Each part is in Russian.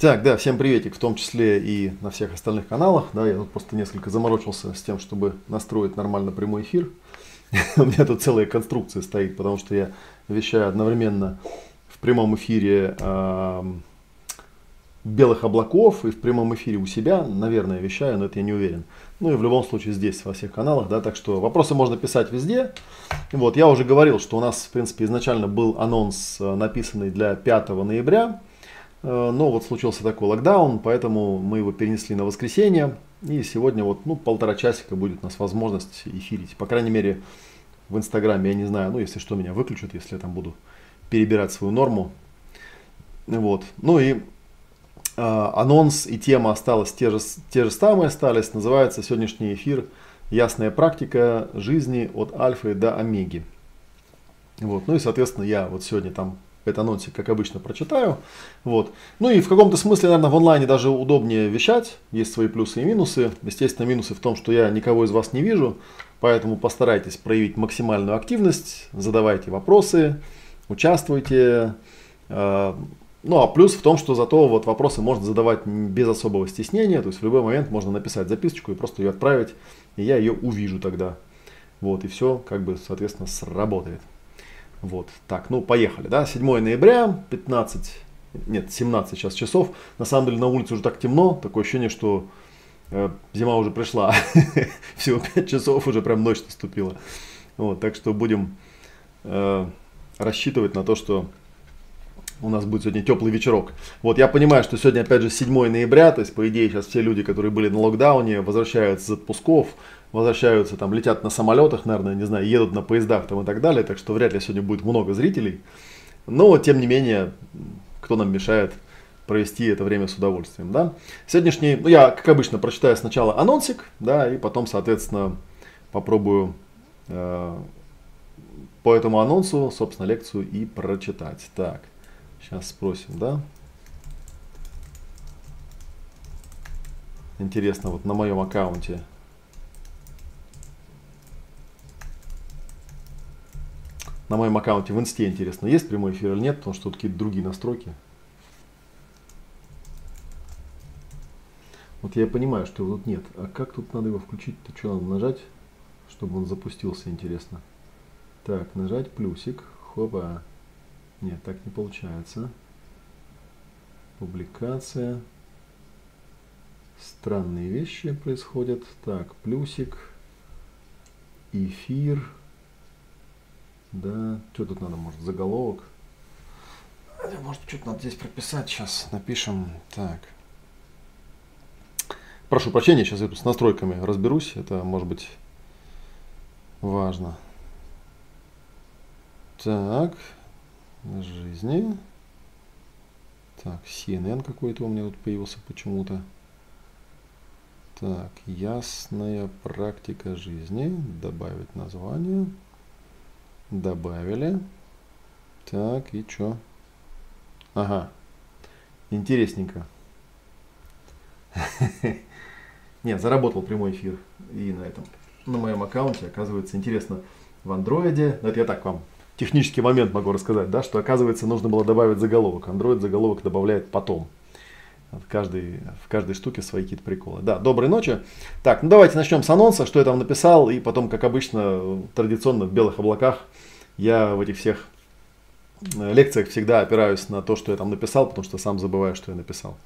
Так, да, всем приветик, в том числе и на всех остальных каналах. Да, я тут просто несколько заморочился с тем, чтобы настроить нормально прямой эфир. У меня тут целая конструкция стоит, потому что я вещаю одновременно в прямом эфире э, белых облаков и в прямом эфире у себя, наверное, вещаю, но это я не уверен. Ну и в любом случае здесь, во всех каналах, да, так что вопросы можно писать везде. Вот, я уже говорил, что у нас, в принципе, изначально был анонс, э, написанный для 5 ноября, но вот случился такой локдаун, поэтому мы его перенесли на воскресенье, и сегодня вот, ну, полтора часика будет у нас возможность эфирить, по крайней мере, в Инстаграме, я не знаю, ну, если что, меня выключат, если я там буду перебирать свою норму. Вот. Ну и э, анонс и тема осталась те же, те же самые остались. Называется сегодняшний эфир «Ясная практика жизни от альфы до омеги». Вот. Ну и, соответственно, я вот сегодня там этот анонсик, как обычно, прочитаю. Вот. Ну и в каком-то смысле, наверное, в онлайне даже удобнее вещать. Есть свои плюсы и минусы. Естественно, минусы в том, что я никого из вас не вижу. Поэтому постарайтесь проявить максимальную активность, задавайте вопросы, участвуйте. Э, ну а плюс в том, что зато вот вопросы можно задавать без особого стеснения, то есть в любой момент можно написать записочку и просто ее отправить, и я ее увижу тогда. Вот, и все как бы, соответственно, сработает. Вот, так, ну поехали, да, 7 ноября, 15, нет, 17 сейчас часов. На самом деле на улице уже так темно, такое ощущение, что э, зима уже пришла. Всего 5 часов, уже прям ночь наступила. Вот, так что будем э, рассчитывать на то, что у нас будет сегодня теплый вечерок. Вот я понимаю, что сегодня опять же 7 ноября, то есть по идее сейчас все люди, которые были на локдауне, возвращаются из отпусков, возвращаются, там летят на самолетах, наверное, не знаю, едут на поездах там и так далее, так что вряд ли сегодня будет много зрителей. Но тем не менее, кто нам мешает провести это время с удовольствием, да. Сегодняшний, ну я, как обычно, прочитаю сначала анонсик, да, и потом, соответственно, попробую э, по этому анонсу, собственно, лекцию и прочитать. Так, сейчас спросим, да. Интересно, вот на моем аккаунте. На моем аккаунте в инсте интересно, есть прямой эфир или нет, потому что тут какие-то другие настройки. Вот я понимаю, что его тут нет. А как тут надо его включить-то? Что надо нажать, чтобы он запустился, интересно? Так, нажать плюсик. Хопа. Нет, так не получается. Публикация. Странные вещи происходят. Так, плюсик. Эфир. Да, что тут надо, может, заголовок? Может, что-то надо здесь прописать. Сейчас напишем. Так. Прошу прощения, сейчас я тут с настройками разберусь. Это может быть важно. Так, жизни. Так, CNN какой-то у меня тут появился почему-то. Так, ясная практика жизни. Добавить название. Добавили. Так, и что? Ага. Интересненько. Нет, заработал прямой эфир и на этом, на моем аккаунте, оказывается, интересно, в андроиде, это я так вам технический момент могу рассказать, да, что оказывается нужно было добавить заголовок. Android заголовок добавляет потом. В каждой, в каждой штуке свои какие-то приколы. Да, доброй ночи. Так, ну давайте начнем с анонса, что я там написал, и потом, как обычно, традиционно в белых облаках, я в этих всех э, лекциях всегда опираюсь на то, что я там написал, потому что сам забываю, что я написал.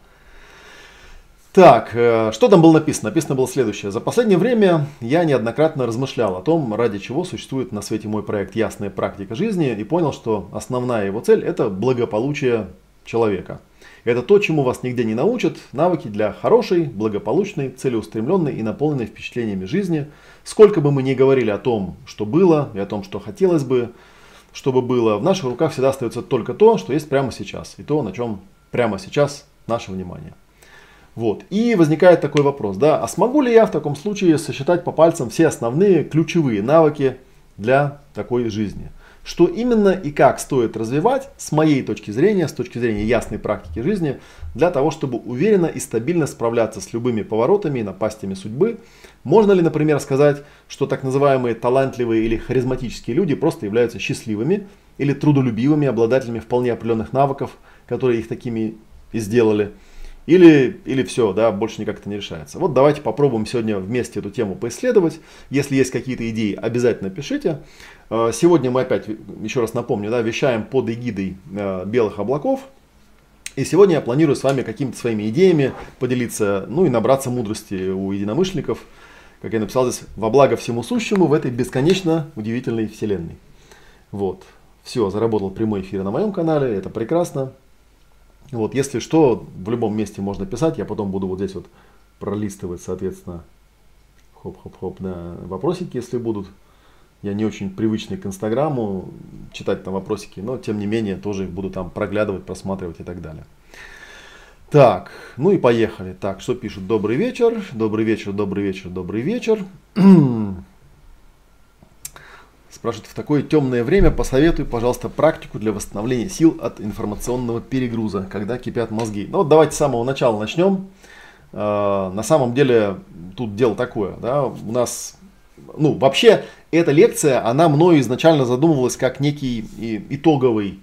Так, э, что там было написано? Написано было следующее. За последнее время я неоднократно размышлял о том, ради чего существует на свете мой проект «Ясная практика жизни» и понял, что основная его цель – это благополучие человека. Это то, чему вас нигде не научат, навыки для хорошей, благополучной, целеустремленной и наполненной впечатлениями жизни. Сколько бы мы ни говорили о том, что было, и о том, что хотелось бы, чтобы было, в наших руках всегда остается только то, что есть прямо сейчас, и то, на чем прямо сейчас наше внимание. Вот. И возникает такой вопрос, да, а смогу ли я в таком случае сосчитать по пальцам все основные ключевые навыки для такой жизни? Что именно и как стоит развивать с моей точки зрения, с точки зрения ясной практики жизни, для того, чтобы уверенно и стабильно справляться с любыми поворотами и напастями судьбы. Можно ли, например, сказать, что так называемые талантливые или харизматические люди просто являются счастливыми или трудолюбивыми, обладателями вполне определенных навыков, которые их такими и сделали – или, или все, да, больше никак это не решается. Вот давайте попробуем сегодня вместе эту тему поисследовать. Если есть какие-то идеи, обязательно пишите. Э, сегодня мы опять, еще раз напомню, да, вещаем под эгидой э, белых облаков. И сегодня я планирую с вами какими-то своими идеями поделиться, ну и набраться мудрости у единомышленников, как я написал здесь, во благо всему сущему в этой бесконечно удивительной вселенной. Вот. Все, заработал прямой эфир на моем канале, это прекрасно. Вот, если что, в любом месте можно писать, я потом буду вот здесь вот пролистывать, соответственно, хоп-хоп-хоп, да, вопросики, если будут. Я не очень привычный к Инстаграму, читать там вопросики, но тем не менее тоже буду там проглядывать, просматривать и так далее. Так, ну и поехали. Так, что пишут? Добрый вечер, добрый вечер, добрый вечер, добрый вечер. Спрашивают, в такое темное время посоветуй, пожалуйста, практику для восстановления сил от информационного перегруза, когда кипят мозги. Ну вот давайте с самого начала начнем. Э, на самом деле тут дело такое, да, у нас, ну вообще эта лекция, она мною изначально задумывалась как некий итоговый,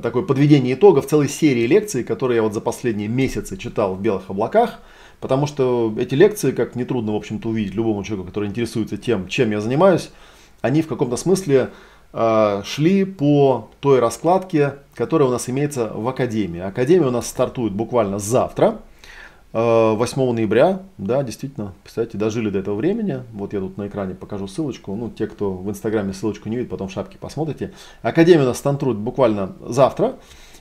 такое подведение итогов целой серии лекций, которые я вот за последние месяцы читал в белых облаках. Потому что эти лекции, как нетрудно, в общем-то, увидеть любому человеку, который интересуется тем, чем я занимаюсь, они в каком-то смысле э, шли по той раскладке, которая у нас имеется в Академии. Академия у нас стартует буквально завтра. 8 э, ноября, да, действительно, кстати, дожили до этого времени. Вот я тут на экране покажу ссылочку. Ну, те, кто в Инстаграме ссылочку не видит, потом в шапке посмотрите. Академия нас стартует буквально завтра.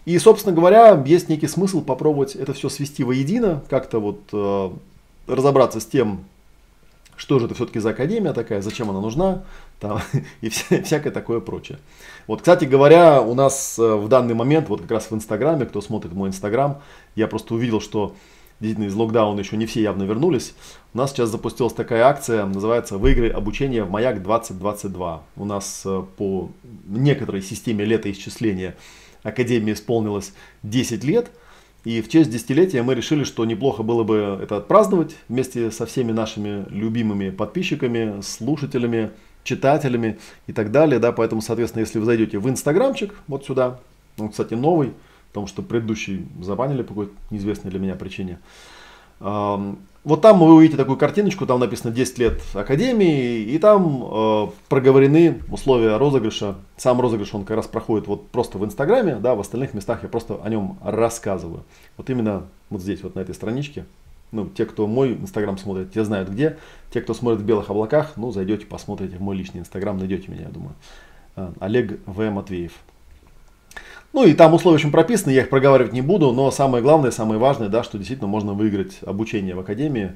И, собственно говоря, есть некий смысл попробовать это все свести воедино, как-то вот э, разобраться с тем, что же это все-таки за академия такая, зачем она нужна, там, и вся, всякое такое прочее. Вот, кстати говоря, у нас э, в данный момент, вот как раз в Инстаграме, кто смотрит мой Инстаграм, я просто увидел, что действительно из локдауна еще не все явно вернулись. У нас сейчас запустилась такая акция, называется «Выиграй обучение в Маяк 2022». У нас э, по некоторой системе летоисчисления Академии исполнилось 10 лет – и в честь десятилетия мы решили, что неплохо было бы это отпраздновать вместе со всеми нашими любимыми подписчиками, слушателями, читателями и так далее. Да, поэтому, соответственно, если вы зайдете в инстаграмчик, вот сюда, он, кстати, новый, потому что предыдущий забанили по какой-то неизвестной для меня причине. Вот там вы увидите такую картиночку, там написано 10 лет Академии, и там э, проговорены условия розыгрыша. Сам розыгрыш, он как раз проходит вот просто в Инстаграме, да, в остальных местах я просто о нем рассказываю. Вот именно вот здесь, вот на этой страничке. Ну, те, кто мой Инстаграм смотрит, те знают где. Те, кто смотрит в белых облаках, ну, зайдете, посмотрите в мой личный Инстаграм, найдете меня, я думаю. Э, Олег В. Матвеев. Ну и там условия очень прописаны, я их проговаривать не буду, но самое главное, самое важное, да, что действительно можно выиграть обучение в академии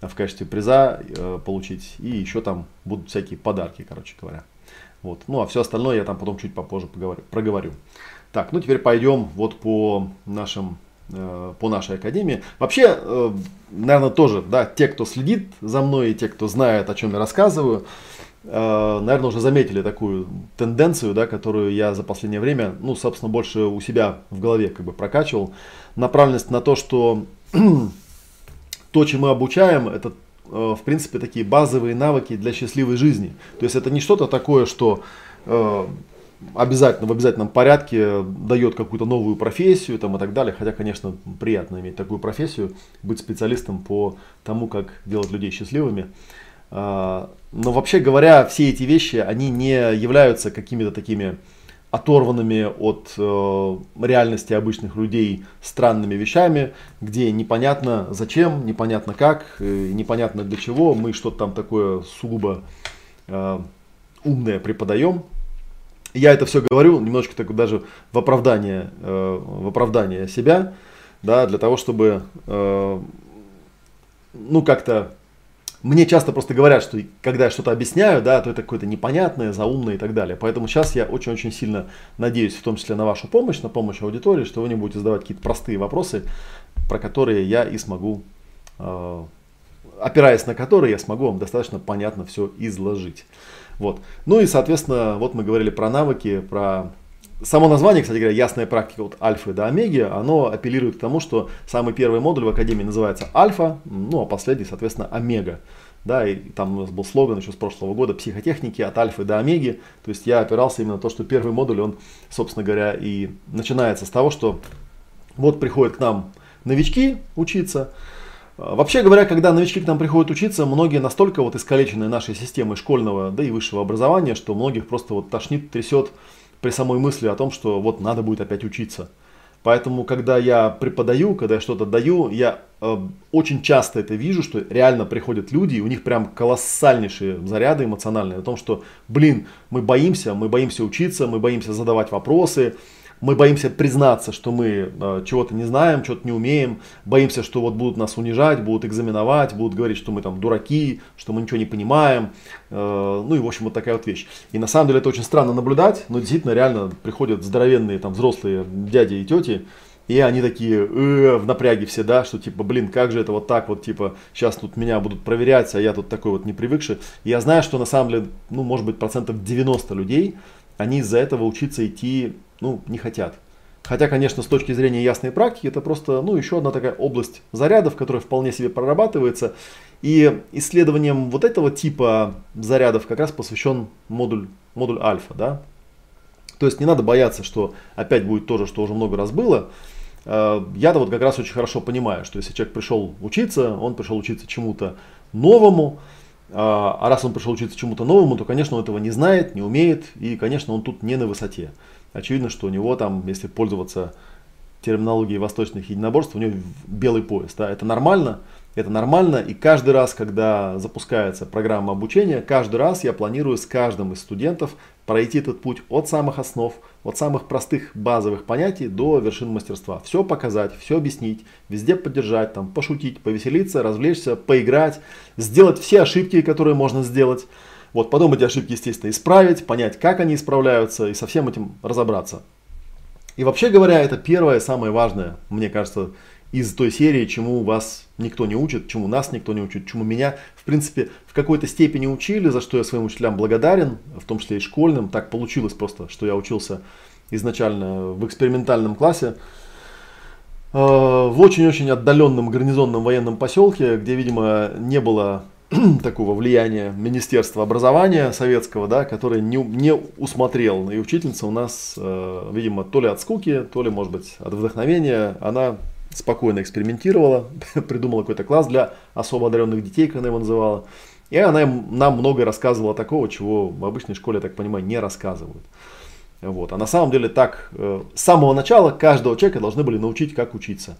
в качестве приза э, получить, и еще там будут всякие подарки, короче говоря. Вот. Ну а все остальное я там потом чуть попозже поговорю, проговорю. Так, ну теперь пойдем вот по нашим э, по нашей академии. Вообще, э, наверное, тоже, да, те, кто следит за мной, и те, кто знает, о чем я рассказываю, Э, наверное, уже заметили такую тенденцию, да, которую я за последнее время, ну, собственно, больше у себя в голове как бы прокачивал. Направленность на то, что то, чем мы обучаем, это, э, в принципе, такие базовые навыки для счастливой жизни. То есть это не что-то такое, что э, обязательно в обязательном порядке дает какую-то новую профессию там, и так далее. Хотя, конечно, приятно иметь такую профессию, быть специалистом по тому, как делать людей счастливыми. А, но вообще говоря, все эти вещи, они не являются какими-то такими оторванными от э, реальности обычных людей странными вещами, где непонятно зачем, непонятно как, э, непонятно для чего, мы что-то там такое сугубо э, умное преподаем. Я это все говорю немножко так даже в оправдание, э, в оправдание себя, да, для того, чтобы э, ну как-то мне часто просто говорят, что когда я что-то объясняю, да, то это какое-то непонятное, заумное и так далее. Поэтому сейчас я очень-очень сильно надеюсь, в том числе на вашу помощь, на помощь аудитории, что вы не будете задавать какие-то простые вопросы, про которые я и смогу, э, опираясь на которые, я смогу вам достаточно понятно все изложить. Вот. Ну и, соответственно, вот мы говорили про навыки, про Само название, кстати говоря, ясная практика от альфы до омеги, оно апеллирует к тому, что самый первый модуль в Академии называется альфа, ну а последний, соответственно, омега. Да, и там у нас был слоган еще с прошлого года психотехники от альфы до омеги. То есть я опирался именно на то, что первый модуль, он, собственно говоря, и начинается с того, что вот приходит к нам новички учиться. Вообще говоря, когда новички к нам приходят учиться, многие настолько вот искалечены нашей системой школьного, да и высшего образования, что многих просто вот тошнит, трясет при самой мысли о том, что вот надо будет опять учиться. Поэтому, когда я преподаю, когда я что-то даю, я э, очень часто это вижу, что реально приходят люди, и у них прям колоссальнейшие заряды эмоциональные о том, что, блин, мы боимся, мы боимся учиться, мы боимся задавать вопросы, мы боимся признаться, что мы э, чего-то не знаем, чего-то не умеем, боимся, что вот будут нас унижать, будут экзаменовать, будут говорить, что мы там дураки, что мы ничего не понимаем, э, ну и в общем вот такая вот вещь. И на самом деле это очень странно наблюдать, но действительно реально приходят здоровенные там взрослые дяди и тети, и они такие э, в напряге все, да, что типа, блин, как же это вот так вот, типа, сейчас тут меня будут проверять, а я тут такой вот не привыкший. И я знаю, что на самом деле, ну, может быть, процентов 90 людей, они из-за этого учиться идти ну, не хотят. Хотя, конечно, с точки зрения ясной практики, это просто ну, еще одна такая область зарядов, которая вполне себе прорабатывается. И исследованием вот этого типа зарядов как раз посвящен модуль, модуль альфа. Да? То есть не надо бояться, что опять будет то же, что уже много раз было. Э, я-то вот как раз очень хорошо понимаю, что если человек пришел учиться, он пришел учиться чему-то новому, а, а раз он пришел учиться чему-то новому, то, конечно, он этого не знает, не умеет, и, конечно, он тут не на высоте. Очевидно, что у него там, если пользоваться терминологией восточных единоборств, у него белый пояс. Да? Это нормально, это нормально, и каждый раз, когда запускается программа обучения, каждый раз я планирую с каждым из студентов пройти этот путь от самых основ, от самых простых базовых понятий до вершин мастерства. Все показать, все объяснить, везде поддержать, там, пошутить, повеселиться, развлечься, поиграть, сделать все ошибки, которые можно сделать. Вот, потом эти ошибки, естественно, исправить, понять, как они исправляются и со всем этим разобраться. И вообще говоря, это первое, самое важное, мне кажется, из той серии, чему вас никто не учит, чему нас никто не учит, чему меня, в принципе, в какой-то степени учили, за что я своим учителям благодарен, в том числе и школьным. Так получилось просто, что я учился изначально в экспериментальном классе э, в очень-очень отдаленном гарнизонном военном поселке, где, видимо, не было такого влияния Министерства образования советского, да, которое не, не усмотрел. И учительница у нас, э, видимо, то ли от скуки, то ли, может быть, от вдохновения, она спокойно экспериментировала, придумала какой-то класс для особо одаренных детей, как она его называла. И она нам много рассказывала такого, чего в обычной школе, я так понимаю, не рассказывают. Вот. А на самом деле так, э, с самого начала каждого человека должны были научить, как учиться.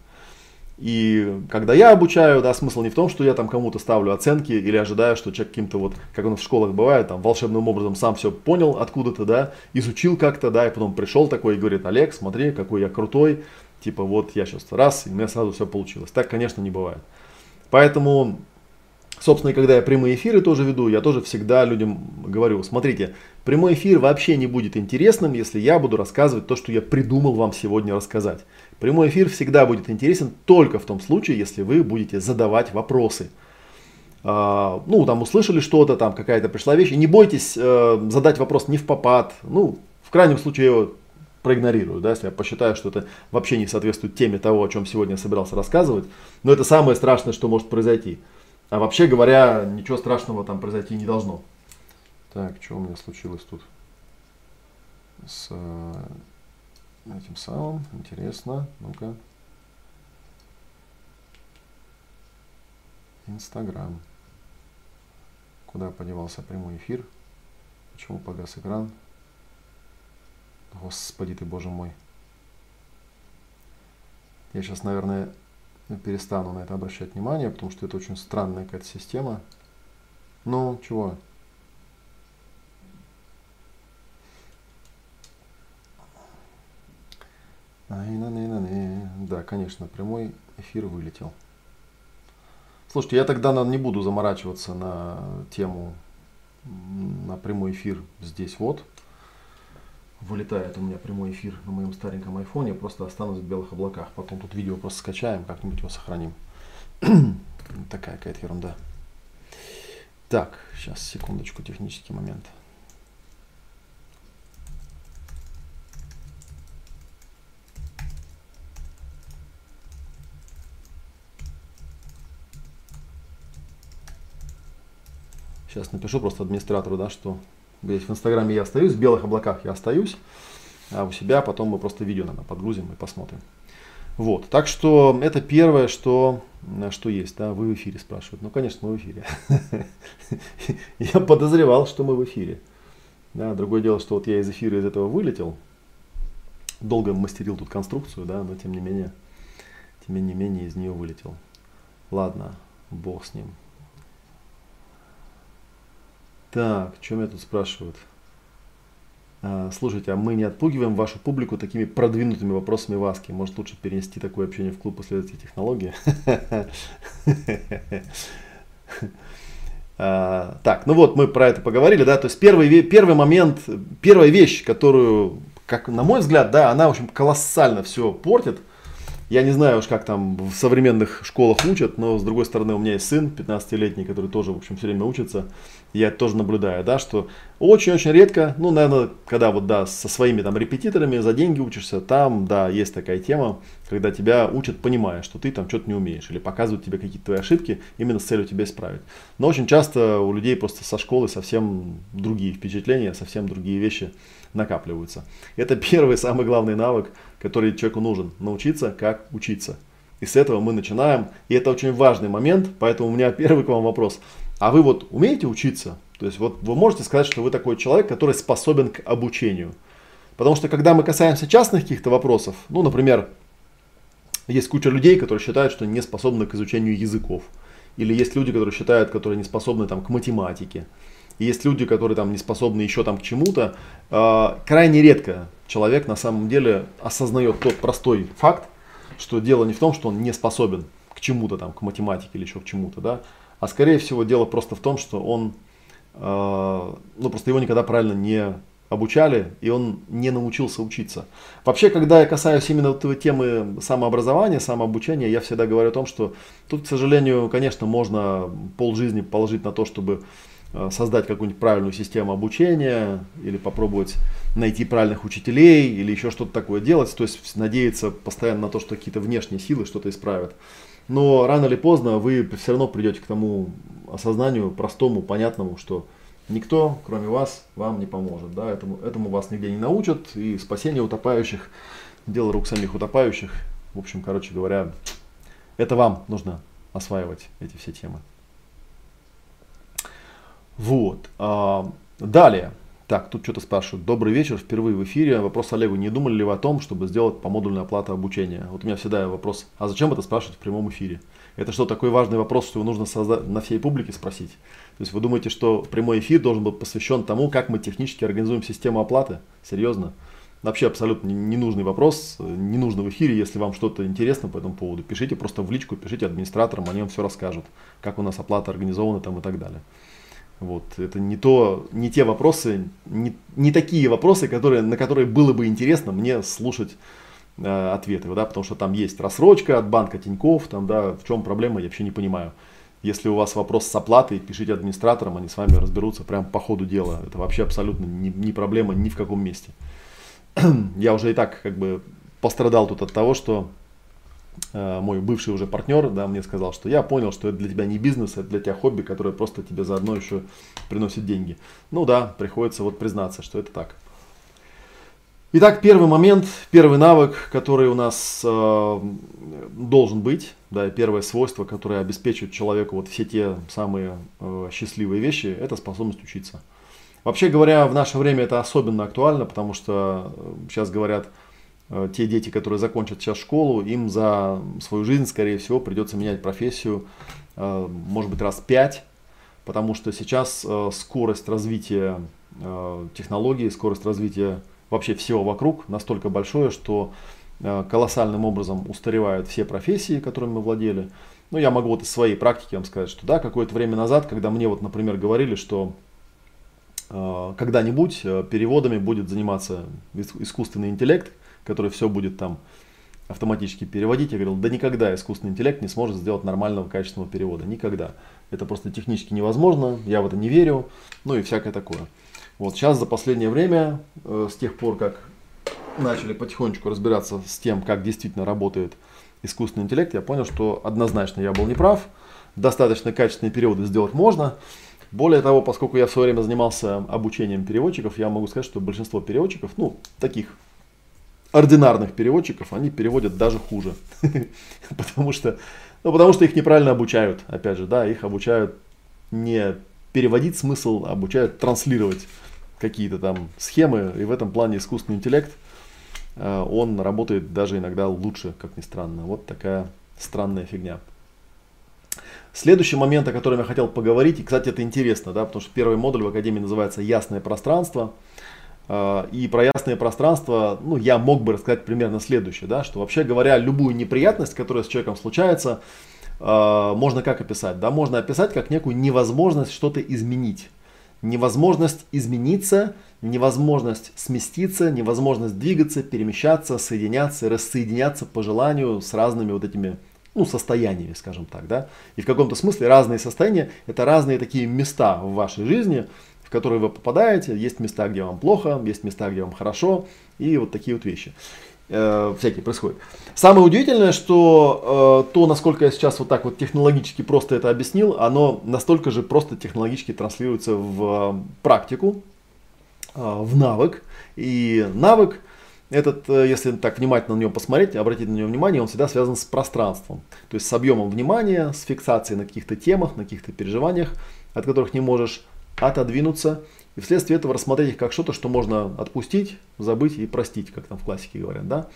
И когда я обучаю, да, смысл не в том, что я там кому-то ставлю оценки или ожидаю, что человек каким-то вот, как у нас в школах бывает, там волшебным образом сам все понял откуда-то, да, изучил как-то, да, и потом пришел такой и говорит, Олег, смотри, какой я крутой, типа вот я сейчас раз, и у меня сразу все получилось. Так, конечно, не бывает. Поэтому Собственно, когда я прямые эфиры тоже веду, я тоже всегда людям говорю, смотрите, прямой эфир вообще не будет интересным, если я буду рассказывать то, что я придумал вам сегодня рассказать. Прямой эфир всегда будет интересен только в том случае, если вы будете задавать вопросы. А, ну, там услышали что-то, там какая-то пришла вещь, и не бойтесь э, задать вопрос не в попад. Ну, в крайнем случае я его проигнорирую, да, если я посчитаю, что это вообще не соответствует теме того, о чем сегодня я собирался рассказывать. Но это самое страшное, что может произойти. А вообще говоря, ничего страшного там произойти не должно. Так, что у меня случилось тут с э, этим самым? Интересно. Ну-ка. Инстаграм. Куда подевался прямой эфир? Почему погас экран? Господи ты, боже мой. Я сейчас, наверное, перестану на это обращать внимание, потому что это очень странная какая-то система. Ну, чего? Да, конечно, прямой эфир вылетел. Слушайте, я тогда не буду заморачиваться на тему, на прямой эфир здесь вот вылетает у меня прямой эфир на моем стареньком айфоне, просто останусь в белых облаках. Потом тут видео просто скачаем, как-нибудь его сохраним. Такая какая-то ерунда. Так, сейчас, секундочку, технический момент. Сейчас напишу просто администратору, да, что Здесь в Инстаграме я остаюсь, в белых облаках я остаюсь, а у себя потом мы просто видео, наверное, подгрузим и посмотрим. Вот, так что это первое, что, что есть, да, вы в эфире спрашивают. Ну, конечно, мы в эфире. Я подозревал, что мы в эфире. Да, другое дело, что вот я из эфира из этого вылетел, долго мастерил тут конструкцию, да, но тем не менее, тем не менее из нее вылетел. Ладно, бог с ним. Так, что меня тут спрашивают? А, слушайте, а мы не отпугиваем вашу публику такими продвинутыми вопросами в АСКе? Может лучше перенести такое общение в клуб последователей технологии? А, так, ну вот мы про это поговорили, да, то есть первый, первый момент, первая вещь, которую, как на мой взгляд, да, она, в общем, колоссально все портит, я не знаю уж, как там в современных школах учат, но с другой стороны у меня есть сын 15-летний, который тоже, в общем, все время учится. Я тоже наблюдаю, да, что очень-очень редко, ну, наверное, когда вот, да, со своими там репетиторами за деньги учишься, там, да, есть такая тема, когда тебя учат, понимая, что ты там что-то не умеешь, или показывают тебе какие-то твои ошибки именно с целью тебя исправить. Но очень часто у людей просто со школы совсем другие впечатления, совсем другие вещи накапливаются. Это первый, самый главный навык, который человеку нужен. Научиться, как учиться. И с этого мы начинаем. И это очень важный момент. Поэтому у меня первый к вам вопрос. А вы вот умеете учиться? То есть вот вы можете сказать, что вы такой человек, который способен к обучению. Потому что когда мы касаемся частных каких-то вопросов, ну, например, есть куча людей, которые считают, что не способны к изучению языков. Или есть люди, которые считают, которые не способны там, к математике. И есть люди, которые там не способны еще там к чему-то. Э, крайне редко человек на самом деле осознает тот простой факт, что дело не в том, что он не способен к чему-то там, к математике или еще к чему-то, да, а скорее всего дело просто в том, что он, э, ну просто его никогда правильно не обучали, и он не научился учиться. Вообще, когда я касаюсь именно вот темы самообразования, самообучения, я всегда говорю о том, что тут, к сожалению, конечно, можно полжизни положить на то, чтобы Э, создать какую-нибудь правильную систему обучения или попробовать найти правильных учителей или еще что-то такое делать, то есть надеяться постоянно на то, что какие-то внешние силы что-то исправят. Но рано или поздно вы все равно придете к тому осознанию простому, понятному, что никто, кроме вас, вам не поможет. Да? Этому, этому вас нигде не научат. И спасение утопающих, дело рук самих утопающих. В общем, короче говоря, это вам нужно осваивать эти все темы. Вот. А, далее. Так, тут что-то спрашивают. Добрый вечер, впервые в эфире. Вопрос Олегу. Не думали ли вы о том, чтобы сделать помодульную оплату обучения? Вот у меня всегда вопрос, а зачем это спрашивать в прямом эфире? Это что, такой важный вопрос, что его нужно создать, на всей публике спросить? То есть вы думаете, что прямой эфир должен быть посвящен тому, как мы технически организуем систему оплаты? Серьезно? Вообще абсолютно ненужный вопрос, не нужно в эфире, если вам что-то интересно по этому поводу, пишите просто в личку, пишите администраторам, они вам все расскажут, как у нас оплата организована там и так далее. Вот, это не, то, не те вопросы, не, не такие вопросы, которые, на которые было бы интересно мне слушать э, ответы, да, потому что там есть рассрочка от банка Тиньков, там, да, в чем проблема, я вообще не понимаю. Если у вас вопрос с оплатой, пишите администраторам, они с вами разберутся прямо по ходу дела. Это вообще абсолютно не, не проблема ни в каком месте. я уже и так как бы пострадал тут от того, что мой бывший уже партнер, да, мне сказал, что я понял, что это для тебя не бизнес, это для тебя хобби, которое просто тебе заодно еще приносит деньги. Ну да, приходится вот признаться, что это так. Итак, первый момент, первый навык, который у нас э, должен быть, да, первое свойство, которое обеспечивает человеку вот все те самые э, счастливые вещи, это способность учиться. Вообще говоря, в наше время это особенно актуально, потому что э, сейчас говорят, Э, те дети, которые закончат сейчас школу, им за свою жизнь, скорее всего, придется менять профессию, э, может быть, раз пять, потому что сейчас э, скорость развития технологий, скорость развития вообще всего вокруг настолько большое, что колоссальным образом устаревают все профессии, которыми мы владели. Ну, я могу вот из своей практики вам сказать, что да, какое-то время назад, когда мне вот, например, говорили, что когда-нибудь переводами будет заниматься искусственный интеллект, который все будет там автоматически переводить. Я говорил, да никогда искусственный интеллект не сможет сделать нормального качественного перевода. Никогда. Это просто технически невозможно, я в это не верю, ну и всякое такое. Вот сейчас за последнее время, э, с тех пор, как начали потихонечку разбираться с тем, как действительно работает искусственный интеллект, я понял, что однозначно я был неправ. Достаточно качественные переводы сделать можно. Более того, поскольку я в свое время занимался обучением переводчиков, я могу сказать, что большинство переводчиков, ну, таких ординарных переводчиков, они переводят даже хуже. потому, что, ну, потому что их неправильно обучают, опять же, да, их обучают не переводить смысл, а обучают транслировать какие-то там схемы, и в этом плане искусственный интеллект, э, он работает даже иногда лучше, как ни странно. Вот такая странная фигня. Следующий момент, о котором я хотел поговорить, и, кстати, это интересно, да, потому что первый модуль в Академии называется «Ясное пространство». Э, и про ясное пространство, ну, я мог бы рассказать примерно следующее, да, что вообще говоря, любую неприятность, которая с человеком случается, э, можно как описать? Да, можно описать как некую невозможность что-то изменить. Невозможность измениться, невозможность сместиться, невозможность двигаться, перемещаться, соединяться, рассоединяться по желанию с разными вот этими ну, состояниями, скажем так, да. И в каком-то смысле разные состояния – это разные такие места в вашей жизни, в которые вы попадаете. Есть места, где вам плохо, есть места, где вам хорошо, и вот такие вот вещи э, всякие происходят. Самое удивительное, что э, то, насколько я сейчас вот так вот технологически просто это объяснил, оно настолько же просто технологически транслируется в э, практику, э, в навык. И навык этот, э, если так внимательно на него посмотреть, обратить на него внимание, он всегда связан с пространством. То есть с объемом внимания, с фиксацией на каких-то темах, на каких-то переживаниях, от которых не можешь отодвинуться, и вследствие этого рассмотреть их как что-то, что можно отпустить, забыть и простить, как там в классике говорят. Да?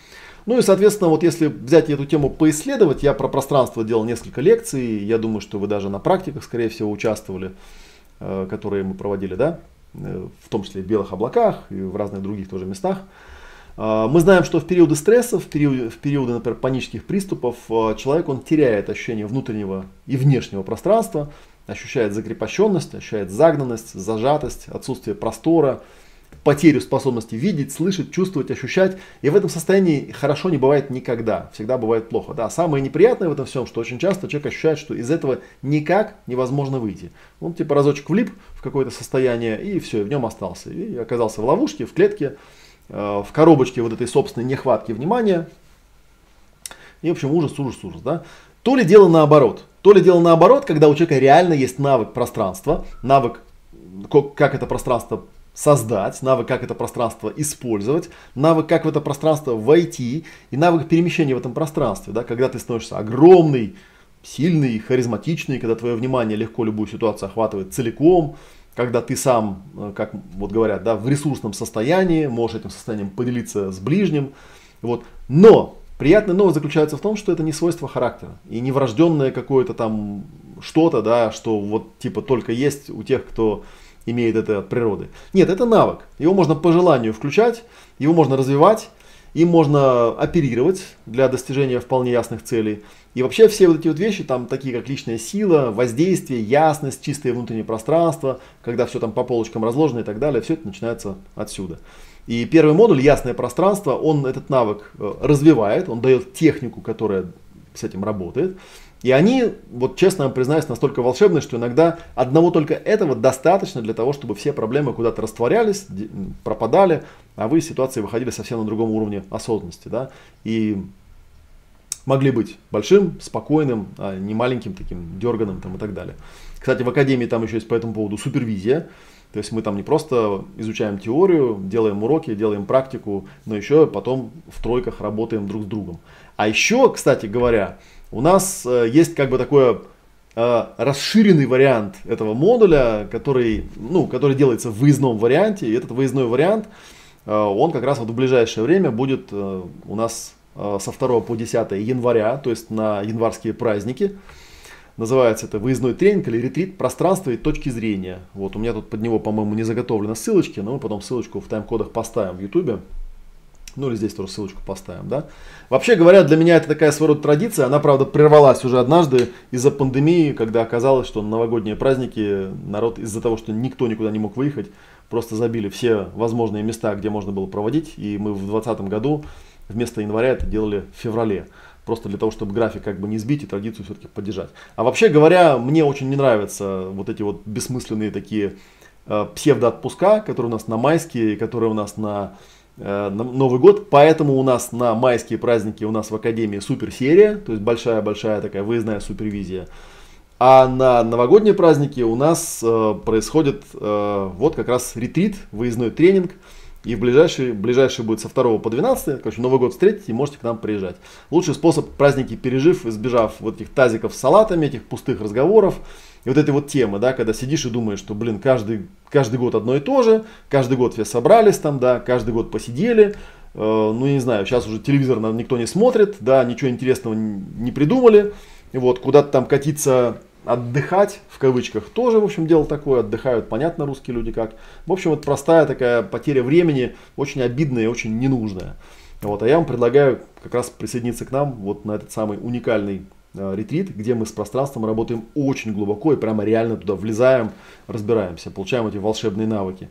Ну и, соответственно, вот если взять эту тему поисследовать, я про пространство делал несколько лекций, я думаю, что вы даже на практиках, скорее всего, участвовали, э, которые мы проводили, да, э, в том числе в белых облаках и в разных других тоже местах. Э, мы знаем, что в периоды стресса, в периоды, в периоды например, панических приступов, человек он теряет ощущение внутреннего и внешнего пространства, ощущает закрепощенность, ощущает загнанность, зажатость, отсутствие простора, потерю способности видеть, слышать, чувствовать, ощущать. И в этом состоянии хорошо не бывает никогда, всегда бывает плохо. Да, самое неприятное в этом всем, что очень часто человек ощущает, что из этого никак невозможно выйти. Он типа разочек влип в какое-то состояние и все, в нем остался. И оказался в ловушке, в клетке, э, в коробочке вот этой собственной нехватки внимания. И, в общем, ужас, ужас, ужас. Да? То ли дело наоборот. То ли дело наоборот, когда у человека реально есть навык пространства, навык, как это пространство создать, навык, как это пространство использовать, навык, как в это пространство войти, и навык перемещения в этом пространстве, да, когда ты становишься огромный, сильный, харизматичный, когда твое внимание легко любую ситуацию охватывает целиком, когда ты сам, э, как вот говорят, да, в ресурсном состоянии, можешь этим состоянием поделиться с ближним. Вот. Но Приятная новость заключается в том, что это не свойство характера и не врожденное какое-то там что-то, да, что вот типа только есть у тех, кто имеет это от природы. Нет, это навык. Его можно по желанию включать, его можно развивать, им можно оперировать для достижения вполне ясных целей. И вообще все вот эти вот вещи, там такие как личная сила, воздействие, ясность, чистое внутреннее пространство, когда все там по полочкам разложено и так далее, все это начинается отсюда. И первый модуль, ясное пространство, он этот навык э, развивает, он дает технику, которая с этим работает. И они, вот честно вам признаюсь, настолько волшебны, что иногда одного только этого достаточно для того, чтобы все проблемы куда-то растворялись, пропадали, а вы из ситуации выходили совсем на другом уровне осознанности. Да? И могли быть большим, спокойным, а не маленьким таким дерганым там, и так далее. Кстати, в Академии там еще есть по этому поводу супервизия. То есть мы там не просто изучаем теорию, делаем уроки, делаем практику, но еще потом в тройках работаем друг с другом. А еще, кстати говоря, у нас э, есть как бы такой э, расширенный вариант этого модуля, который, ну, который делается в выездном варианте. И этот выездной вариант, э, он как раз вот в ближайшее время будет у нас со 2 по 10 января, то есть на январские праздники. Называется это выездной тренинг или ретрит пространства и точки зрения. Вот у меня тут под него, по-моему, не заготовлены ссылочки, но мы потом ссылочку в тайм-кодах поставим в YouTube. Ну или здесь тоже ссылочку поставим, да. Вообще говоря, для меня это такая своего рода традиция. Она, правда, прервалась уже однажды из-за пандемии, когда оказалось, что на новогодние праздники народ из-за того, что никто никуда не мог выехать, просто забили все возможные места, где можно было проводить. И мы в 2020 году вместо января это делали в феврале просто для того, чтобы график как бы не сбить и традицию все-таки поддержать. А вообще говоря, мне очень не нравятся вот эти вот бессмысленные такие э, псевдоотпуска, которые у нас на майские, которые у нас на, э, на Новый год. Поэтому у нас на майские праздники у нас в Академии суперсерия, то есть большая-большая такая выездная супервизия. А на новогодние праздники у нас э, происходит э, вот как раз ретрит, выездной тренинг, И в ближайший, ближайший будет со 2 по 12, короче, Новый год встретите и можете к нам приезжать. Лучший способ праздники пережив, избежав вот этих тазиков с салатами, этих пустых разговоров, и вот этой вот темы, да, когда сидишь и думаешь, что, блин, каждый, каждый год одно и то же, каждый год все собрались там, да, каждый год посидели, э, ну, не знаю, сейчас уже телевизор наверное, никто не смотрит, да, ничего интересного не придумали, и вот куда-то там катиться отдыхать, в кавычках, тоже, в общем, дело такое, отдыхают, понятно, русские люди как. В общем, вот простая такая потеря времени, очень обидная и очень ненужная. Вот, а я вам предлагаю как раз присоединиться к нам вот на этот самый уникальный э, ретрит, где мы с пространством работаем очень глубоко и прямо реально туда влезаем, разбираемся, получаем эти волшебные навыки,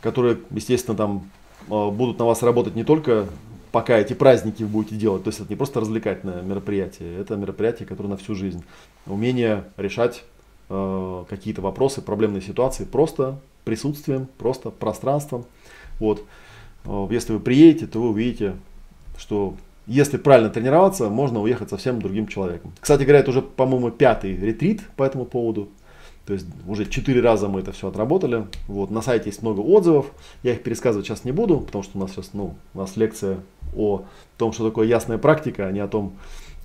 которые, естественно, там э, будут на вас работать не только пока эти праздники вы будете делать. То есть это не просто развлекательное мероприятие, это мероприятие, которое на всю жизнь. Умение решать э, какие-то вопросы, проблемные ситуации просто присутствием, просто пространством. Вот. Э, если вы приедете, то вы увидите, что если правильно тренироваться, можно уехать совсем другим человеком. Кстати говоря, это уже, по-моему, пятый ретрит по этому поводу. То есть уже четыре раза мы это все отработали. Вот, на сайте есть много отзывов. Я их пересказывать сейчас не буду, потому что у нас сейчас ну, у нас лекция о том, что такое ясная практика, а не о том,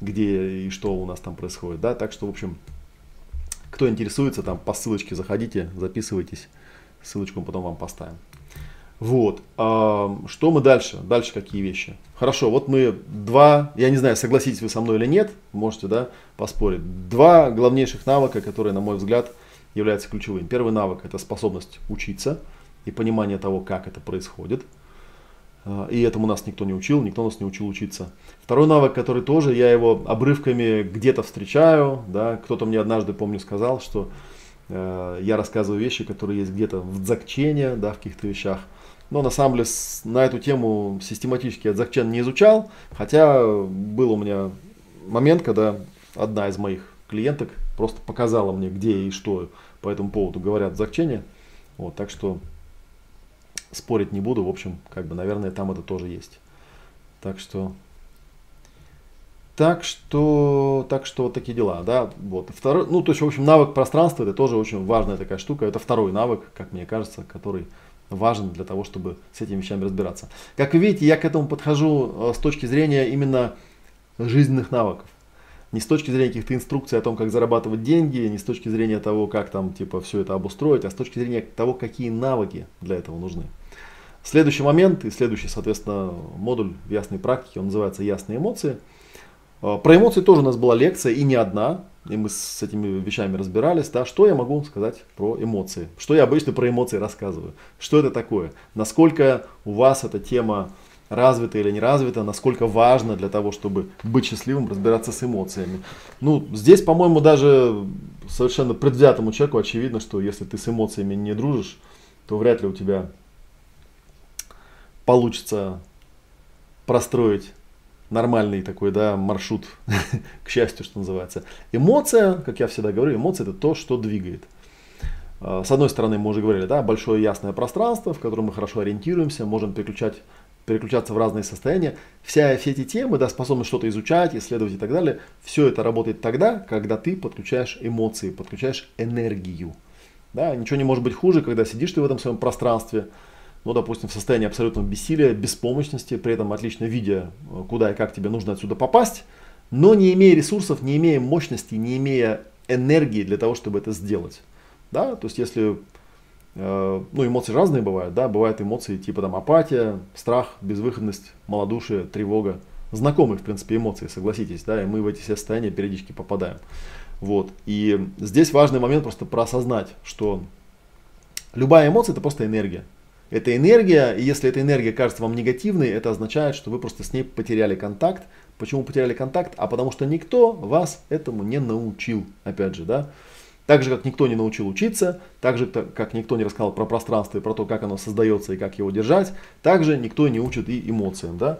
где и что у нас там происходит. Да? Так что, в общем, кто интересуется, там по ссылочке заходите, записывайтесь. Ссылочку мы потом вам поставим. Вот. А, что мы дальше? Дальше какие вещи? Хорошо, вот мы два, я не знаю, согласитесь вы со мной или нет, можете да, поспорить. Два главнейших навыка, которые, на мой взгляд, является ключевым. Первый навык – это способность учиться и понимание того, как это происходит. А, и этому нас никто не учил, никто нас не учил учиться. Второй навык, который тоже, я его обрывками где-то встречаю. Да, кто-то мне однажды, помню, сказал, что э, я рассказываю вещи, которые есть где-то в дзакчене, да, в каких-то вещах. Но на самом деле на эту тему систематически я дзакчен не изучал. Хотя был у меня момент, когда одна из моих клиенток просто показала мне, где и что по этому поводу говорят в Закчене. Вот, так что спорить не буду. В общем, как бы, наверное, там это тоже есть. Так что, так что, так что вот такие дела, да, вот. Второй, ну, то есть, в общем, навык пространства, это тоже очень важная такая штука. Это второй навык, как мне кажется, который важен для того, чтобы с этими вещами разбираться. Как вы видите, я к этому подхожу э, с точки зрения именно жизненных навыков не с точки зрения каких-то инструкций о том, как зарабатывать деньги, не с точки зрения того, как там типа все это обустроить, а с точки зрения того, какие навыки для этого нужны. Следующий момент и следующий, соответственно, модуль ясной практике, он называется «Ясные эмоции». А, про эмоции тоже у нас была лекция, и не одна, и мы с этими вещами разбирались. Да, что я могу сказать про эмоции? Что я обычно про эмоции рассказываю? Что это такое? Насколько у вас эта тема развито или не развито, насколько важно для того, чтобы быть счастливым, разбираться с эмоциями. Ну, здесь, по-моему, даже совершенно предвзятому человеку очевидно, что если ты с эмоциями не дружишь, то вряд ли у тебя получится простроить нормальный такой да, маршрут, к счастью, что называется. Эмоция, как я всегда говорю, эмоция это то, что двигает. А, с одной стороны, мы уже говорили, да, большое ясное пространство, в котором мы хорошо ориентируемся, можем переключать переключаться в разные состояния. Вся, все эти темы, да, способность что-то изучать, исследовать и так далее, все это работает тогда, когда ты подключаешь эмоции, подключаешь энергию. Да, ничего не может быть хуже, когда сидишь ты в этом своем пространстве, ну, допустим, в состоянии абсолютного бессилия, беспомощности, при этом отлично видя, куда и как тебе нужно отсюда попасть, но не имея ресурсов, не имея мощности, не имея энергии для того, чтобы это сделать. Да, то есть если Э, ну, эмоции разные бывают, да, бывают эмоции типа там апатия, страх, безвыходность, малодушие, тревога. Знакомые, в принципе, эмоции, согласитесь, да, и мы в эти все состояния периодически попадаем. Вот, и здесь важный момент просто проосознать, что любая эмоция это просто энергия. Это энергия, и если эта энергия кажется вам негативной, это означает, что вы просто с ней потеряли контакт. Почему потеряли контакт? А потому что никто вас этому не научил, опять же, да. Так же, как никто не научил учиться, так же, как никто не рассказал про пространство и про то, как оно создается и как его держать, также никто не учит и эмоциям. Да?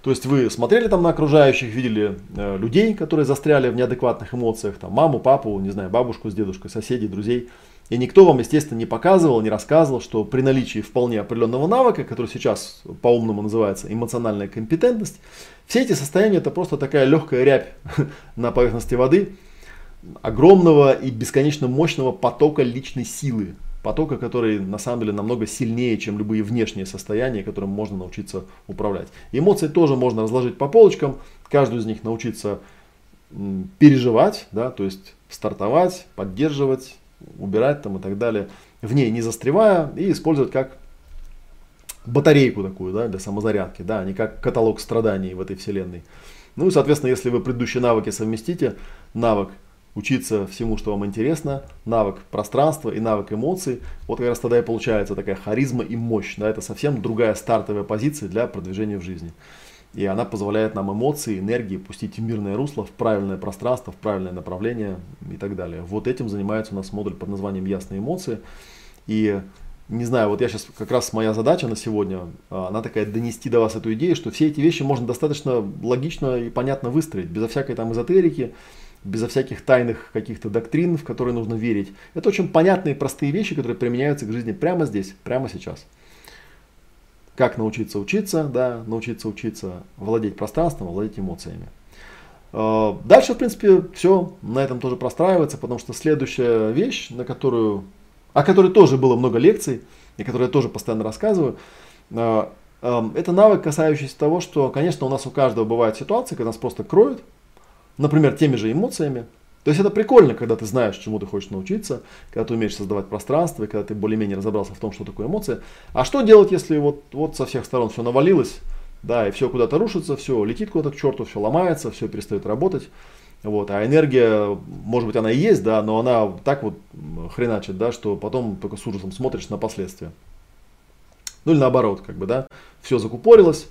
То есть вы смотрели там на окружающих, видели э, людей, которые застряли в неадекватных эмоциях, там маму, папу, не знаю, бабушку с дедушкой, соседей, друзей. И никто вам, естественно, не показывал, не рассказывал, что при наличии вполне определенного навыка, который сейчас по-умному называется эмоциональная компетентность, все эти состояния это просто такая легкая рябь на поверхности воды, огромного и бесконечно мощного потока личной силы. потока, который на самом деле намного сильнее, чем любые внешние состояния, которым можно научиться управлять. Эмоции тоже можно разложить по полочкам, каждую из них научиться переживать, да, то есть стартовать, поддерживать, убирать там и так далее, в ней не застревая и использовать как батарейку такую, да, для самозарядки, да, а не как каталог страданий в этой вселенной. Ну и, соответственно, если вы предыдущие навыки совместите, навык учиться всему, что вам интересно, навык пространства и навык эмоций, вот как раз тогда и получается такая харизма и мощь. Да, это совсем другая стартовая позиция для продвижения в жизни. И она позволяет нам эмоции, энергии пустить в мирное русло, в правильное пространство, в правильное направление и так далее. Вот этим занимается у нас модуль под названием «Ясные эмоции». И не знаю, вот я сейчас как раз моя задача на сегодня, а, она такая донести до вас эту идею, что все эти вещи можно достаточно логично и понятно выстроить, безо всякой там эзотерики, безо всяких тайных каких-то доктрин, в которые нужно верить. Это очень понятные простые вещи, которые применяются к жизни прямо здесь, прямо сейчас. Как научиться учиться, да, научиться учиться владеть пространством, владеть эмоциями. А, дальше, в принципе, все на этом тоже простраивается, потому что следующая вещь, на которую о которой тоже было много лекций, и которые я тоже постоянно рассказываю. А, это навык, касающийся того, что, конечно, у нас у каждого бывают ситуации, когда нас просто кроют, например, теми же эмоциями. То есть это прикольно, когда ты знаешь, чему ты хочешь научиться, когда ты умеешь создавать пространство, когда ты более-менее разобрался в том, что такое эмоция. А что делать, если вот, вот со всех сторон все навалилось, да, и все куда-то рушится, все летит куда-то к черту, все ломается, все перестает работать. Вот, а энергия, может быть, она и есть, да, но она так вот хреначит, да, что потом только с ужасом смотришь на последствия. Ну или наоборот, как бы, да, все закупорилось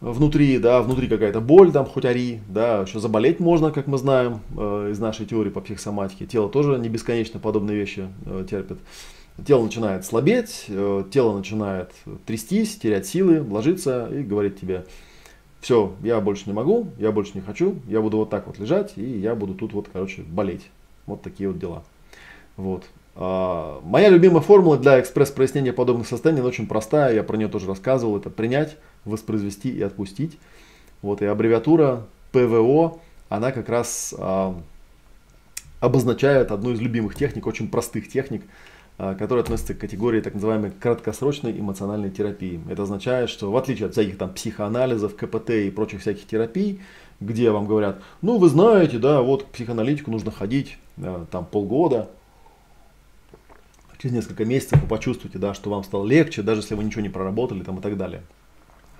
внутри, да, внутри какая-то боль, там, хоть ори, да, еще заболеть можно, как мы знаем э, из нашей теории по психосоматике. Тело тоже не бесконечно подобные вещи э, терпит. Тело начинает слабеть, э, тело начинает трястись, терять силы, ложиться и говорит тебе, все, я больше не могу, я больше не хочу, я буду вот так вот лежать, и я буду тут вот, короче, болеть. Вот такие вот дела. Вот. А, моя любимая формула для экспресс-прояснения подобных состояний, она очень простая, я про нее тоже рассказывал, это принять, воспроизвести и отпустить. Вот, и аббревиатура ПВО, она как раз а, обозначает одну из любимых техник, очень простых техник, а, которые относятся к категории так называемой краткосрочной эмоциональной терапии. Это означает, что в отличие от всяких там психоанализов, КПТ и прочих всяких терапий, где вам говорят, ну вы знаете, да, вот к психоаналитику нужно ходить да, там полгода, через несколько месяцев вы почувствуете, да, что вам стало легче, даже если вы ничего не проработали там, и так далее.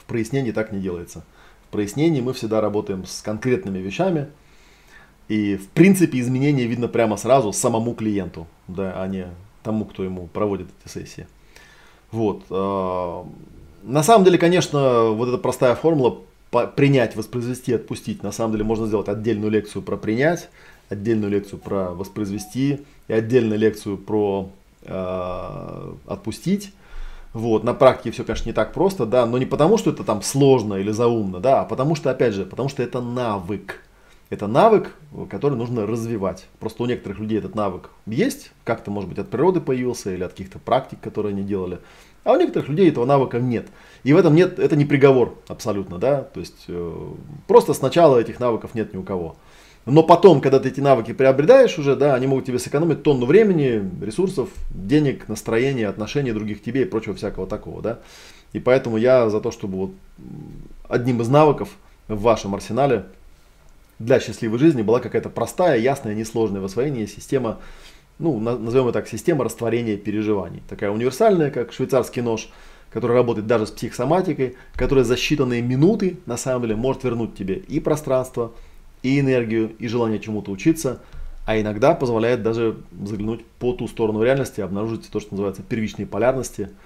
Прояснении так не делается. В прояснении мы всегда работаем с конкретными вещами, и в принципе изменения видно прямо сразу самому клиенту, да, а не тому, кто ему проводит эти сессии. Вот. А, на самом деле, конечно, вот эта простая формула принять, воспроизвести, отпустить. На самом деле можно сделать отдельную лекцию про принять, отдельную лекцию про воспроизвести и отдельную лекцию про э, отпустить. Вот, на практике все, конечно, не так просто, да, но не потому, что это там сложно или заумно, да, а потому что, опять же, потому что это навык. Это навык, который нужно развивать. Просто у некоторых людей этот навык есть, как-то, может быть, от природы появился или от каких-то практик, которые они делали. А у некоторых людей этого навыка нет. И в этом нет, это не приговор абсолютно, да. То есть э, просто сначала этих навыков нет ни у кого. Но потом, когда ты эти навыки приобретаешь уже, да, они могут тебе сэкономить тонну времени, ресурсов, денег, настроения, отношений других тебе и прочего всякого такого, да. И поэтому я за то, чтобы вот одним из навыков в вашем арсенале для счастливой жизни была какая-то простая, ясная, несложная в освоении система, ну, назовем ее так, система растворения переживаний. Такая универсальная, как швейцарский нож, который работает даже с психосоматикой, которая за считанные минуты, на самом деле, может вернуть тебе и пространство, и энергию, и желание чему-то учиться, а иногда позволяет даже заглянуть по ту сторону реальности, обнаружить то, что называется первичные полярности –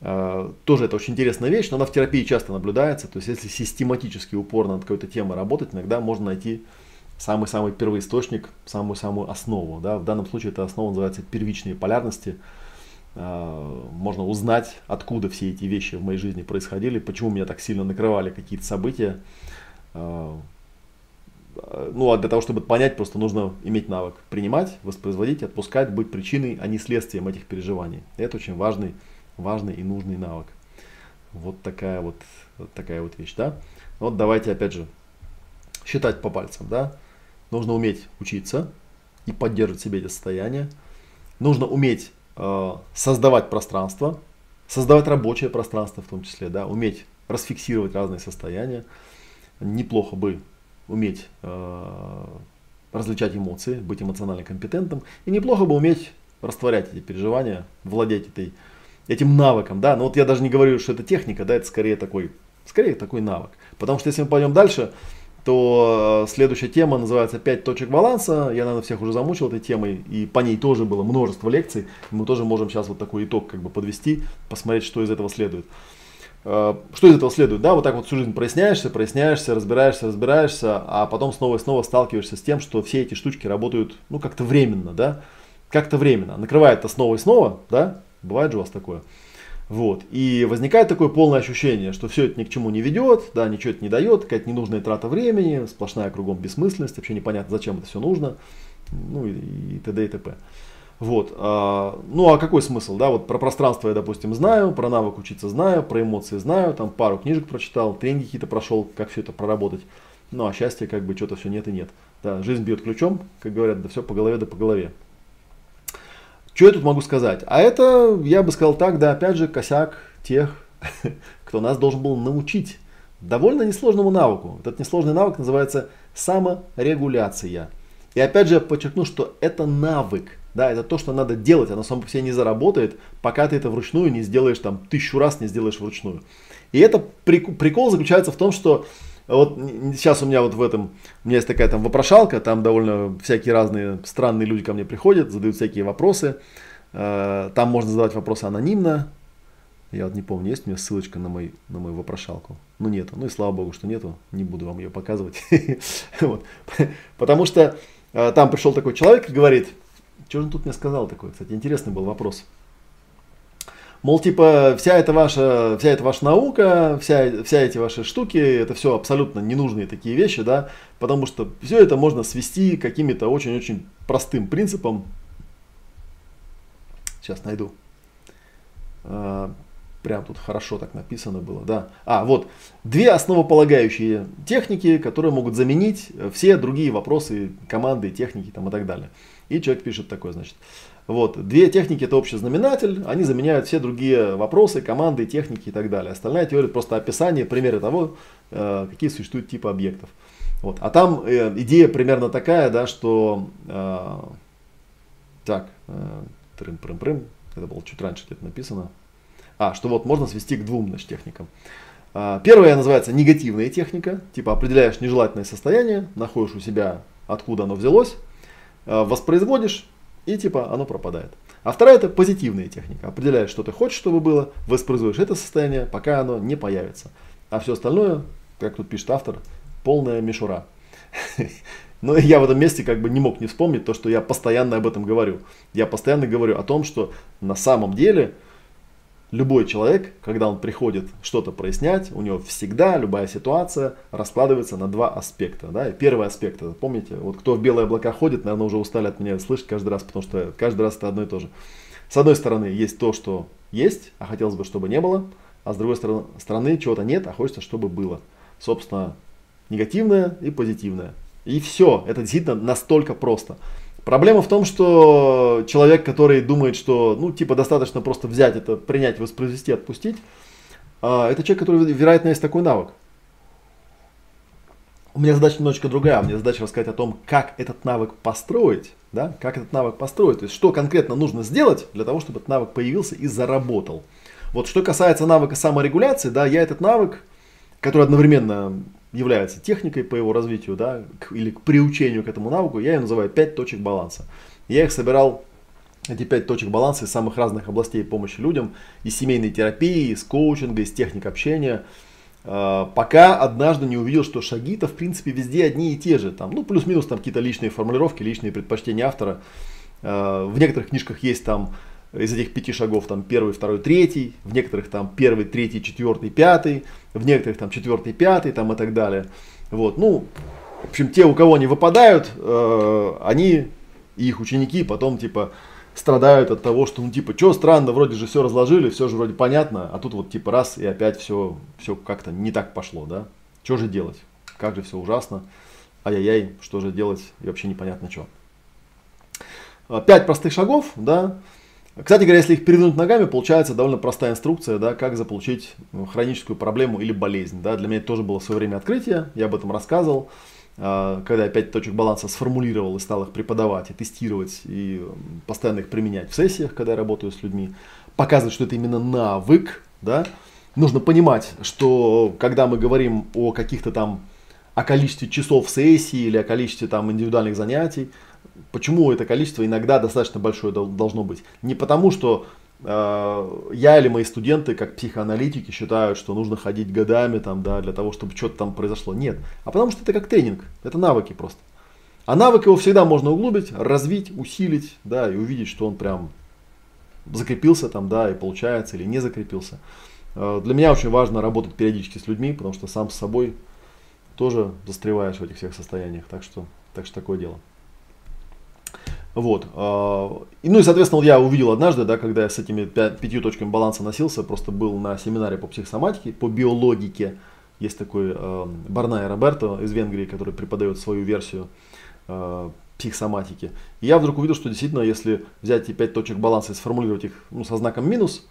Э, тоже это очень интересная вещь, но она в терапии часто наблюдается. То есть, если систематически упорно над какой-то темой работать, иногда можно найти самый-самый первоисточник, самую-самую основу. Да? В данном случае эта основа называется первичные полярности. Э, можно узнать, откуда все эти вещи в моей жизни происходили, почему меня так сильно накрывали какие-то события. Э, ну, а для того, чтобы понять, просто нужно иметь навык принимать, воспроизводить, отпускать, быть причиной, а не следствием этих переживаний. Это очень важный важный и нужный навык. Вот такая вот, вот такая вот вещь, да. Вот давайте опять же считать по пальцам, да. Нужно уметь учиться и поддерживать себе это состояние. Нужно уметь э, создавать пространство, создавать рабочее пространство в том числе, да, уметь расфиксировать разные состояния. Неплохо бы уметь э, различать эмоции, быть эмоционально компетентным. И неплохо бы уметь растворять эти переживания, владеть этой, этим навыком. Да? Но вот я даже не говорю, что это техника, да, это скорее такой, скорее такой навык. Потому что если мы пойдем дальше, то э, следующая тема называется «5 точек баланса». Я, наверное, всех уже замучил этой темой, и по ней тоже было множество лекций. Мы тоже можем сейчас вот такой итог как бы подвести, посмотреть, что из этого следует. Э, что из этого следует? Да, вот так вот всю жизнь проясняешься, проясняешься, разбираешься, разбираешься, а потом снова и снова сталкиваешься с тем, что все эти штучки работают, ну, как-то временно, да, как-то временно. Накрывает это снова и снова, да, бывает же у вас такое. Вот. И возникает такое полное ощущение, что все это ни к чему не ведет, да, ничего это не дает, какая-то ненужная трата времени, сплошная кругом бессмысленность, вообще непонятно, зачем это все нужно, ну и, и т.д. и т.п. Вот. А, ну а какой смысл, да, вот про пространство я, допустим, знаю, про навык учиться знаю, про эмоции знаю, там пару книжек прочитал, тренинги какие-то прошел, как все это проработать. Ну а счастье как бы что-то все нет и нет. Да, жизнь бьет ключом, как говорят, да все по голове да по голове. Что я тут могу сказать? А это, я бы сказал так, да, опять же, косяк тех, кто нас должен был научить довольно несложному навыку. Этот несложный навык называется саморегуляция. И опять же подчеркну, что это навык. Да, это то, что надо делать, оно само по себе не заработает, пока ты это вручную не сделаешь там тысячу раз не сделаешь вручную. И это прикол заключается в том, что вот сейчас у меня вот в этом, у меня есть такая там вопрошалка, там довольно всякие разные странные люди ко мне приходят, задают всякие вопросы. Э, там можно задавать вопросы анонимно. Я вот не помню, есть у меня ссылочка на, мой, на мою вопрошалку? Ну нету, ну и слава богу, что нету, не буду вам ее показывать. Потому что э, там пришел такой человек и говорит, что же он тут мне сказал такой, кстати, интересный был вопрос. Мол, типа, вся эта ваша, вся эта ваша наука, вся, вся эти ваши штуки, это все абсолютно ненужные такие вещи, да, потому что все это можно свести к каким-то очень-очень простым принципам. Сейчас найду. А, прям тут хорошо так написано было, да. А, вот, две основополагающие техники, которые могут заменить все другие вопросы команды, техники там и так далее. И человек пишет такое, значит. Вот. Две техники это общий знаменатель, они заменяют все другие вопросы, команды, техники и так далее. Остальная теория просто описание, примеры того, э, какие существуют типы объектов. Вот. А там э, идея примерно такая, да, что э, так, трым-прым-прым, это было чуть раньше где-то написано. А, что вот можно свести к двум значит, техникам. Первая называется негативная техника, типа определяешь нежелательное состояние, находишь у себя, откуда оно взялось, воспроизводишь, и типа оно пропадает. А вторая это позитивная техника. Определяешь, что ты хочешь, чтобы было, воспроизводишь это состояние, пока оно не появится. А все остальное, как тут пишет автор, полная мишура. Но я в этом месте как бы не мог не вспомнить то, что я постоянно об этом говорю. Я постоянно говорю о том, что на самом деле Любой человек, когда он приходит что-то прояснять, у него всегда любая ситуация раскладывается на два аспекта. Да? И первый аспект, это, помните, вот кто в белые облака ходит, наверное, уже устали от меня слышать каждый раз, потому что каждый раз это одно и то же. С одной стороны, есть то, что есть, а хотелось бы, чтобы не было, а с другой стороны, чего-то нет, а хочется, чтобы было. Собственно, негативное и позитивное. И все, это действительно настолько просто. Проблема в том, что человек, который думает, что, ну, типа, достаточно просто взять это, принять, воспроизвести, отпустить, а, это человек, который, вероятно, есть такой навык. У меня задача немножечко другая. У меня задача рассказать о том, как этот навык построить, да, как этот навык построить, то есть что конкретно нужно сделать для того, чтобы этот навык появился и заработал. Вот что касается навыка саморегуляции, да, я этот навык, который одновременно является техникой по его развитию, да, к, или к приучению к этому навыку, я ее называю 5 точек баланса. Я их собирал, эти 5 точек баланса из самых разных областей помощи людям, из семейной терапии, из коучинга, из техник общения, э, пока однажды не увидел, что шаги-то в принципе везде одни и те же, там, ну плюс-минус там какие-то личные формулировки, личные предпочтения автора. Э, в некоторых книжках есть там из этих пяти шагов там первый, второй, третий, в некоторых там первый, третий, четвертый, пятый, в некоторых там четвертый, пятый там и так далее. Вот, ну, в общем, те, у кого они выпадают, э, они их ученики потом типа страдают от того, что ну типа, что странно, вроде же все разложили, все же вроде понятно, а тут вот типа раз и опять все, все как-то не так пошло, да? Что же делать? Как же все ужасно, ай-яй-яй, что же делать и вообще непонятно что. Пять простых шагов, да, Кстати говоря, если их перевернуть ногами, получается довольно простая инструкция, да, как заполучить ну, хроническую проблему или болезнь. Да. Для меня это тоже было в свое время открытие, я об этом рассказывал. А, когда я пять точек баланса сформулировал и стал их преподавать и тестировать и постоянно их применять в сессиях, когда я работаю с людьми, показывать, что это именно навык, да, нужно понимать, что когда мы говорим о каких-то там о количестве часов сессии или о количестве там индивидуальных занятий, почему это количество иногда достаточно большое должно быть? Не потому, что э, я или мои студенты, как психоаналитики, считают, что нужно ходить годами там, да, для того, чтобы что-то там произошло. Нет. А потому что это как тренинг, это навыки просто. А навык его всегда можно углубить, развить, усилить, да, и увидеть, что он прям закрепился там, да, и получается, или не закрепился. Э, для меня очень важно работать периодически с людьми, потому что сам с собой тоже застреваешь в этих всех состояниях. Так что, так что такое дело. Вот. А, ну и, соответственно, я увидел однажды, да, когда я с этими пятью точками баланса носился, просто был на семинаре по психосоматике, по биологике. Есть такой э, Барнай Роберто из Венгрии, который преподает свою версию э, психосоматики. И я вдруг увидел, что действительно, если взять эти пять точек баланса и сформулировать их ну, со знаком минус,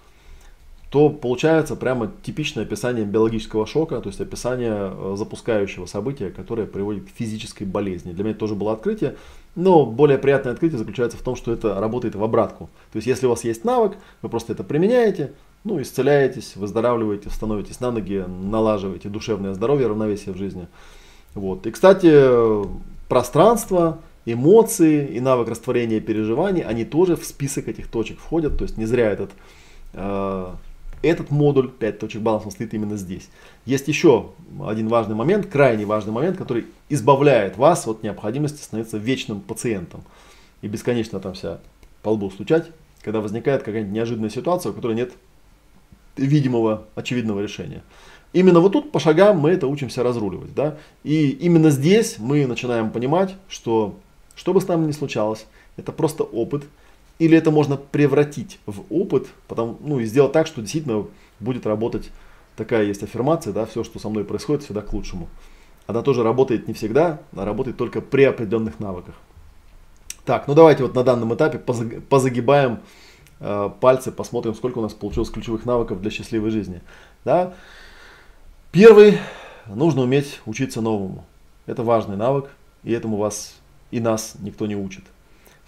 то получается прямо типичное описание биологического шока, то есть описание э, запускающего события, которое приводит к физической болезни. Для меня это тоже было открытие, но более приятное открытие заключается в том, что это работает в обратку. То есть если у вас есть навык, вы просто это применяете, ну, исцеляетесь, выздоравливаете, становитесь на ноги, налаживаете душевное здоровье, равновесие в жизни. Вот. И, кстати, пространство, эмоции и навык растворения переживаний, они тоже в список этих точек входят. То есть не зря этот э, этот модуль 5 точек баланса стоит именно здесь. Есть еще один важный момент, крайне важный момент, который избавляет вас от необходимости становиться вечным пациентом и бесконечно там себя по лбу стучать, когда возникает какая-нибудь неожиданная ситуация, у которой нет видимого, очевидного решения. Именно вот тут по шагам мы это учимся разруливать. Да? И именно здесь мы начинаем понимать, что что бы с нами ни случалось, это просто опыт, или это можно превратить в опыт, потом, ну и сделать так, что действительно будет работать, такая есть аффирмация, да, все, что со мной происходит, всегда к лучшему. Она тоже работает не всегда, а работает только при определенных навыках. Так, ну давайте вот на данном этапе позагибаем э, пальцы, посмотрим, сколько у нас получилось ключевых навыков для счастливой жизни. Да? Первый, нужно уметь учиться новому. Это важный навык, и этому вас и нас никто не учит.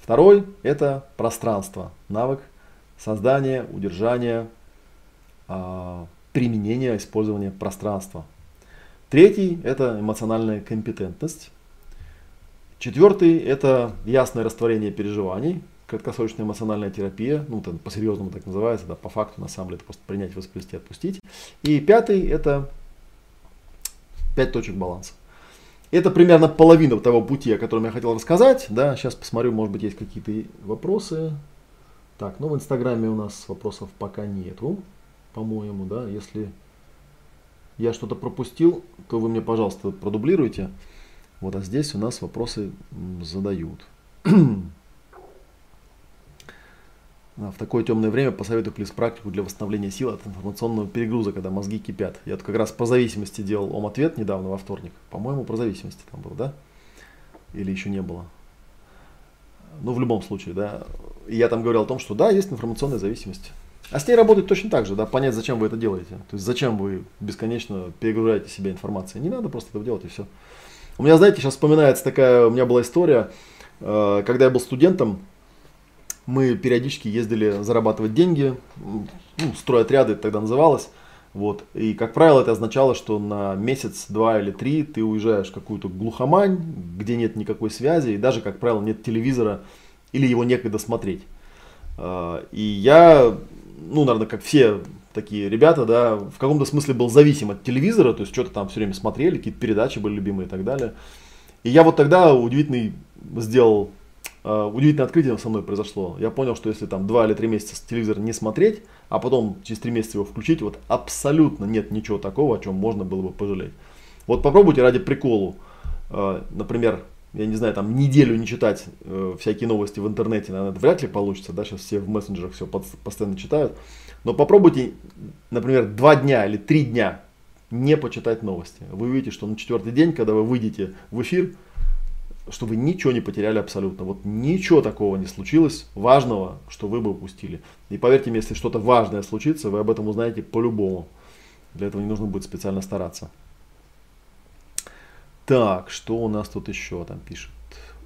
Второй – это пространство, навык создания, удержания, а, применения, использования пространства. Третий – это эмоциональная компетентность. Четвертый – это ясное растворение переживаний, краткосрочная эмоциональная терапия, ну, это по-серьезному так называется, да, по факту, на самом деле, это просто принять, воспроизвести, отпустить. И пятый – это пять точек баланса. Это примерно половина того пути, о котором я хотел рассказать. Да, сейчас посмотрю, может быть, есть какие-то вопросы. Так, ну в Инстаграме у нас вопросов пока нету, по-моему, да. Если я что-то пропустил, то вы мне, пожалуйста, продублируйте. Вот, а здесь у нас вопросы задают. в такое темное время посоветую плюс практику для восстановления сил от информационного перегруза, когда мозги кипят. Я тут как раз по зависимости делал ом-ответ недавно во вторник. По-моему, про зависимости там был, да? Или еще не было? Ну, в любом случае, да. И я там говорил о том, что да, есть информационная зависимость. А с ней работать точно так же, да, понять, зачем вы это делаете. То есть, зачем вы бесконечно перегружаете себя информацией. Не надо просто этого делать и все. У меня, знаете, сейчас вспоминается такая, у меня была история, э, когда я был студентом, мы периодически ездили зарабатывать деньги, ну, стройотряды тогда называлось. Вот. И, как правило, это означало, что на месяц, два или три ты уезжаешь в какую-то глухомань, где нет никакой связи, и даже, как правило, нет телевизора, или его некогда смотреть. А, и я, ну, наверное, как все такие ребята, да, в каком-то смысле был зависим от телевизора, то есть что-то там все время смотрели, какие-то передачи были любимые и так далее. И я вот тогда удивительный сделал удивительное открытие со мной произошло. Я понял, что если там два или три месяца телевизор не смотреть, а потом через три месяца его включить, вот абсолютно нет ничего такого, о чем можно было бы пожалеть. Вот попробуйте ради приколу, э, например, я не знаю, там неделю не читать э, всякие новости в интернете, наверное, это вряд ли получится, да, сейчас все в мессенджерах все постоянно читают. Но попробуйте, например, два дня или три дня не почитать новости. Вы увидите, что на четвертый день, когда вы выйдете в эфир, что вы ничего не потеряли абсолютно. Вот ничего такого не случилось важного, что вы бы упустили. И поверьте мне, если что-то важное случится, вы об этом узнаете по-любому. Для этого не нужно будет специально стараться. Так, что у нас тут еще там пишет?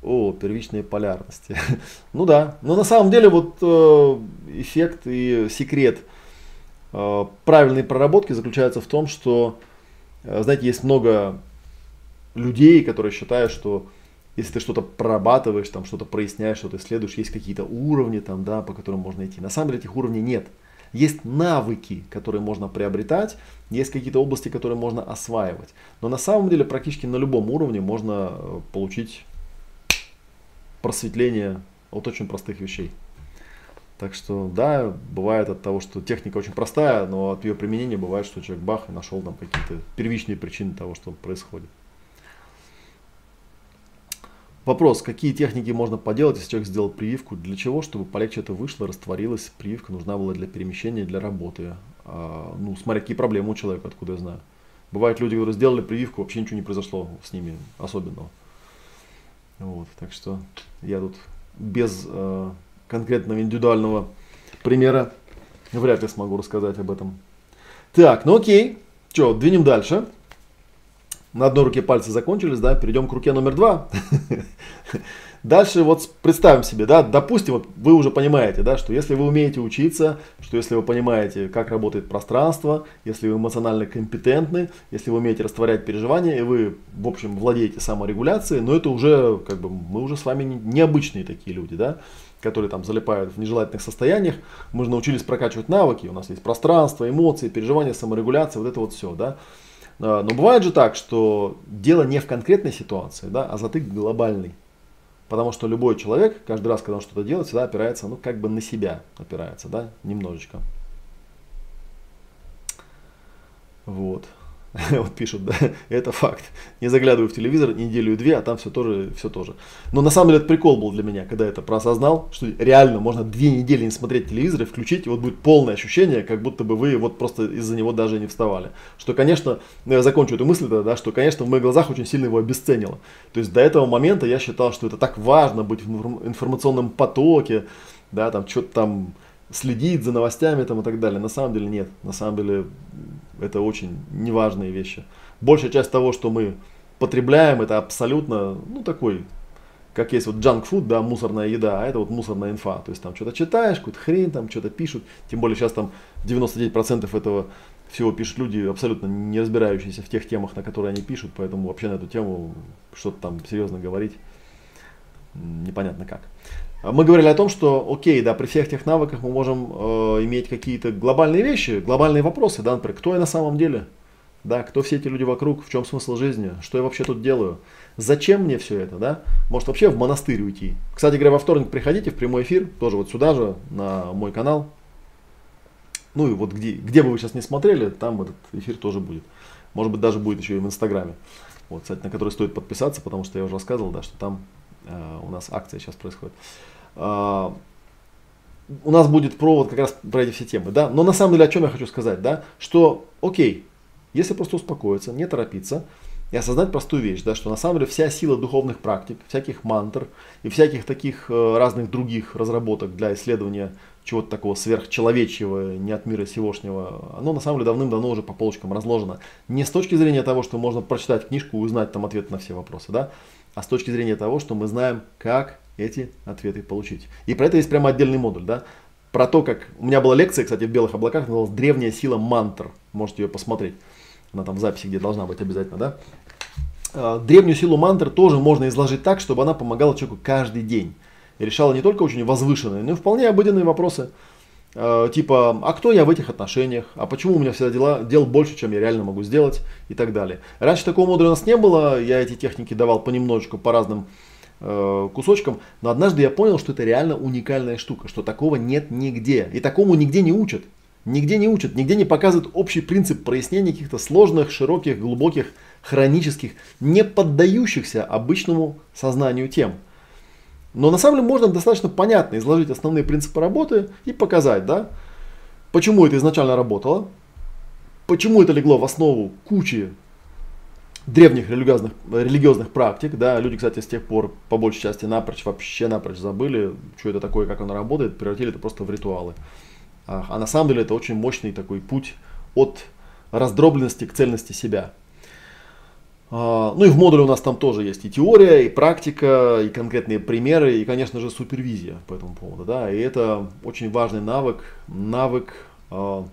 О, первичные полярности. ну да, но на самом деле вот э, эффект и секрет э, правильной проработки заключается в том, что, э, знаете, есть много людей, которые считают, что если ты что-то прорабатываешь, там что-то проясняешь, что-то исследуешь, есть какие-то уровни, там, да, по которым можно идти. На самом деле этих уровней нет. Есть навыки, которые можно приобретать, есть какие-то области, которые можно осваивать. Но на самом деле практически на любом уровне можно э, получить просветление от очень простых вещей. Так что, да, бывает от того, что техника очень простая, но от ее применения бывает, что человек бах и нашел там какие-то первичные причины того, что происходит. Вопрос, какие техники можно поделать, если человек сделал прививку? Для чего? Чтобы полегче это вышло, растворилось. Прививка нужна была для перемещения, для работы. А, ну, смотря какие проблемы у человека, откуда я знаю. Бывают люди, которые сделали прививку, вообще ничего не произошло с ними особенного. Вот, так что я тут без э, конкретного индивидуального примера вряд ли смогу рассказать об этом. Так, ну окей. Что, двинем дальше на одной руке пальцы закончились, да, перейдем к руке номер два. Дальше вот представим себе, да, допустим, вот вы уже понимаете, да, что если вы умеете учиться, что если вы понимаете, как работает пространство, если вы эмоционально компетентны, если вы умеете растворять переживания, и вы, в общем, владеете саморегуляцией, но это уже, как бы, мы уже с вами необычные такие люди, да, которые там залипают в нежелательных состояниях, мы же научились прокачивать навыки, у нас есть пространство, эмоции, переживания, саморегуляция, вот это вот все, да. А, но бывает же так, что дело не в конкретной ситуации, да, а затык глобальный. Потому что любой человек, каждый раз, когда он что-то делает, всегда опирается, ну, как бы на себя опирается, да, немножечко. Вот. вот пишут, да, это факт. Не заглядываю в телевизор неделю-две, а там все тоже, все тоже. Но на самом деле это прикол был для меня, когда я это проосознал, что реально можно две недели не смотреть телевизор и включить, и вот будет полное ощущение, как будто бы вы вот просто из-за него даже не вставали. Что, конечно, ну, я закончу эту мысль, да, что, конечно, в моих глазах очень сильно его обесценило. То есть до этого момента я считал, что это так важно быть в информационном потоке, да, там что-то там следить за новостями там и так далее. На самом деле нет. На самом деле это очень неважные вещи. Большая часть того, что мы потребляем, это абсолютно, ну, такой, как есть вот junk food, да, мусорная еда, а это вот мусорная инфа. То есть там что-то читаешь, какую-то хрень, там что-то пишут. Тем более сейчас там 99% этого всего пишут люди, абсолютно не разбирающиеся в тех темах, на которые они пишут, поэтому вообще на эту тему что-то там серьезно говорить непонятно как. А мы говорили о том, что, окей, да, при всех тех навыках мы можем э, иметь какие-то глобальные вещи, глобальные вопросы, да, например, кто я на самом деле, да, кто все эти люди вокруг, в чем смысл жизни, что я вообще тут делаю, зачем мне все это, да, может вообще в монастырь уйти. Кстати говоря, во вторник приходите в прямой эфир, тоже вот сюда же, на мой канал, ну и вот где, где бы вы сейчас не смотрели, там этот эфир тоже будет. Может быть, даже будет еще и в Инстаграме. Вот, кстати, на который стоит подписаться, потому что я уже рассказывал, да, что там э, у нас акция сейчас происходит. А, у нас будет провод как раз про эти все темы, да. Но на самом деле о чем я хочу сказать, да, что, окей, если просто успокоиться, не торопиться и осознать простую вещь, да, что на самом деле вся сила духовных практик, всяких мантр и всяких таких э, разных других разработок для исследования чего-то такого сверхчеловечьего, не от мира сегошнего, оно на самом деле давным-давно уже по полочкам разложено. Не с точки зрения того, что можно прочитать книжку и узнать там ответ на все вопросы, да, а с точки зрения того, что мы знаем, как эти ответы получить. И про это есть прямо отдельный модуль, да. Про то, как... У меня была лекция, кстати, в «Белых облаках», называлась «Древняя сила мантр». Можете ее посмотреть. Она там в записи, где должна быть обязательно, да. А, древнюю силу мантр тоже можно изложить так, чтобы она помогала человеку каждый день. И решала не только очень возвышенные, но и вполне обыденные вопросы. А, типа, а кто я в этих отношениях? А почему у меня всегда дела, дел больше, чем я реально могу сделать? И так далее. Раньше такого модуля у нас не было. Я эти техники давал понемножечку по разным Э, кусочком, но однажды я понял, что это реально уникальная штука, что такого нет нигде. И такому нигде не учат. Нигде не учат, нигде не показывают общий принцип прояснения каких-то сложных, широких, глубоких, хронических, не поддающихся обычному сознанию тем. Но на самом деле можно достаточно понятно изложить основные принципы работы и показать, да, почему это изначально работало, почему это легло в основу кучи древних религиозных, религиозных практик, да, люди, кстати, с тех пор по большей части напрочь, вообще напрочь забыли, что это такое, как оно работает, превратили это просто в ритуалы. А, а на самом деле это очень мощный такой путь от раздробленности к цельности себя. А, ну и в модуле у нас там тоже есть и теория, и практика, и конкретные примеры, и, конечно же, супервизия по этому поводу. Да? И это очень важный навык, навык а,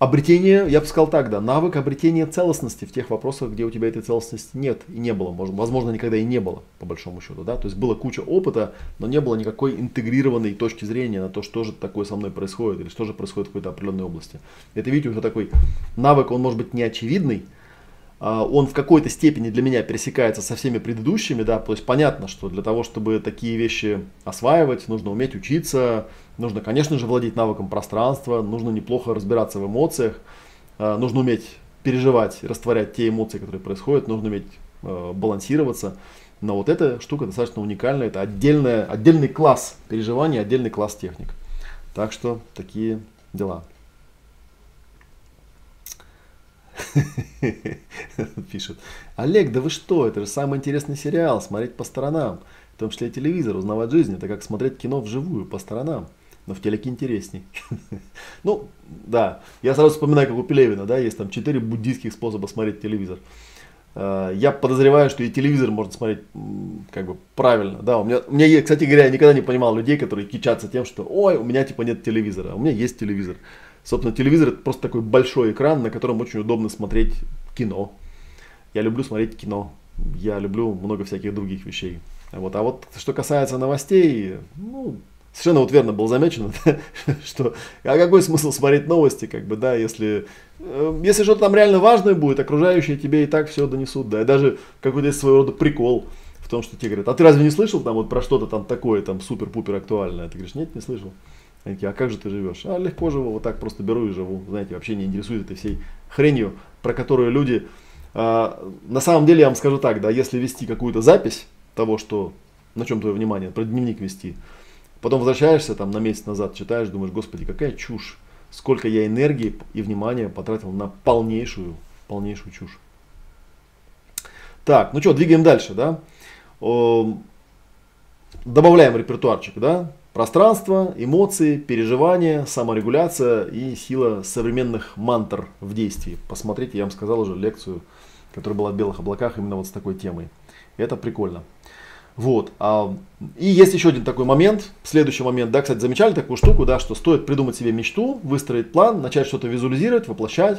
обретение, я бы сказал так, да, навык обретения целостности в тех вопросах, где у тебя этой целостности нет и не было, возможно, никогда и не было, по большому счету, да, то есть была куча опыта, но не было никакой интегрированной точки зрения на то, что же такое со мной происходит или что же происходит в какой-то определенной области. Это, видите, уже такой навык, он может быть не очевидный, а, он в какой-то степени для меня пересекается со всеми предыдущими, да, то есть понятно, что для того, чтобы такие вещи осваивать, нужно уметь учиться, нужно, конечно же, владеть навыком пространства, нужно неплохо разбираться в эмоциях, а, нужно уметь переживать, растворять те эмоции, которые происходят, нужно уметь а, балансироваться. Но вот эта штука достаточно уникальная, это отдельная, отдельный класс переживаний, отдельный класс техник. Так что такие дела. Пишет. Олег, да вы что, это же самый интересный сериал, смотреть по сторонам. В том числе и телевизор, узнавать жизнь. Это как смотреть кино вживую, по сторонам. Но в телеке интересней. ну, да. Я сразу вспоминаю, как у Пелевина, да, есть там четыре буддийских способа смотреть телевизор. А, я подозреваю, что и телевизор можно смотреть как бы правильно. Да, у меня, у меня, кстати говоря, я никогда не понимал людей, которые кичатся тем, что ой, у меня типа нет телевизора, а у меня есть телевизор. Собственно, телевизор это просто такой большой экран, на котором очень удобно смотреть кино. Я люблю смотреть кино. Я люблю много всяких других вещей. Вот. А вот что касается новостей, ну, совершенно вот верно было замечено, что а какой смысл смотреть новости, как бы, да, если, э, если что-то там реально важное будет, окружающие тебе и так все донесут, да, и даже какой-то есть своего рода прикол в том, что тебе говорят, а ты разве не слышал там вот про что-то там такое, там супер-пупер актуальное? Ты говоришь, нет, не слышал. Они такие, а как же ты живешь? А легко живу, вот так просто беру и живу. Знаете, вообще не интересует этой всей хренью, про которую люди... А, на самом деле, я вам скажу так, да, если вести какую-то запись того, что, на чем твое внимание, про дневник вести, потом возвращаешься там на месяц назад, читаешь, думаешь, господи, какая чушь, сколько я энергии и внимания потратил на полнейшую, полнейшую чушь. Так, ну что, двигаем дальше, да? Добавляем репертуарчик, да? Пространство, эмоции, переживания, саморегуляция и сила современных мантр в действии. Посмотрите, я вам сказал уже лекцию, которая была в белых облаках именно вот с такой темой. Это прикольно. Вот. А, и есть еще один такой момент, следующий момент, да, кстати, замечали такую штуку, да, что стоит придумать себе мечту, выстроить план, начать что-то визуализировать, воплощать,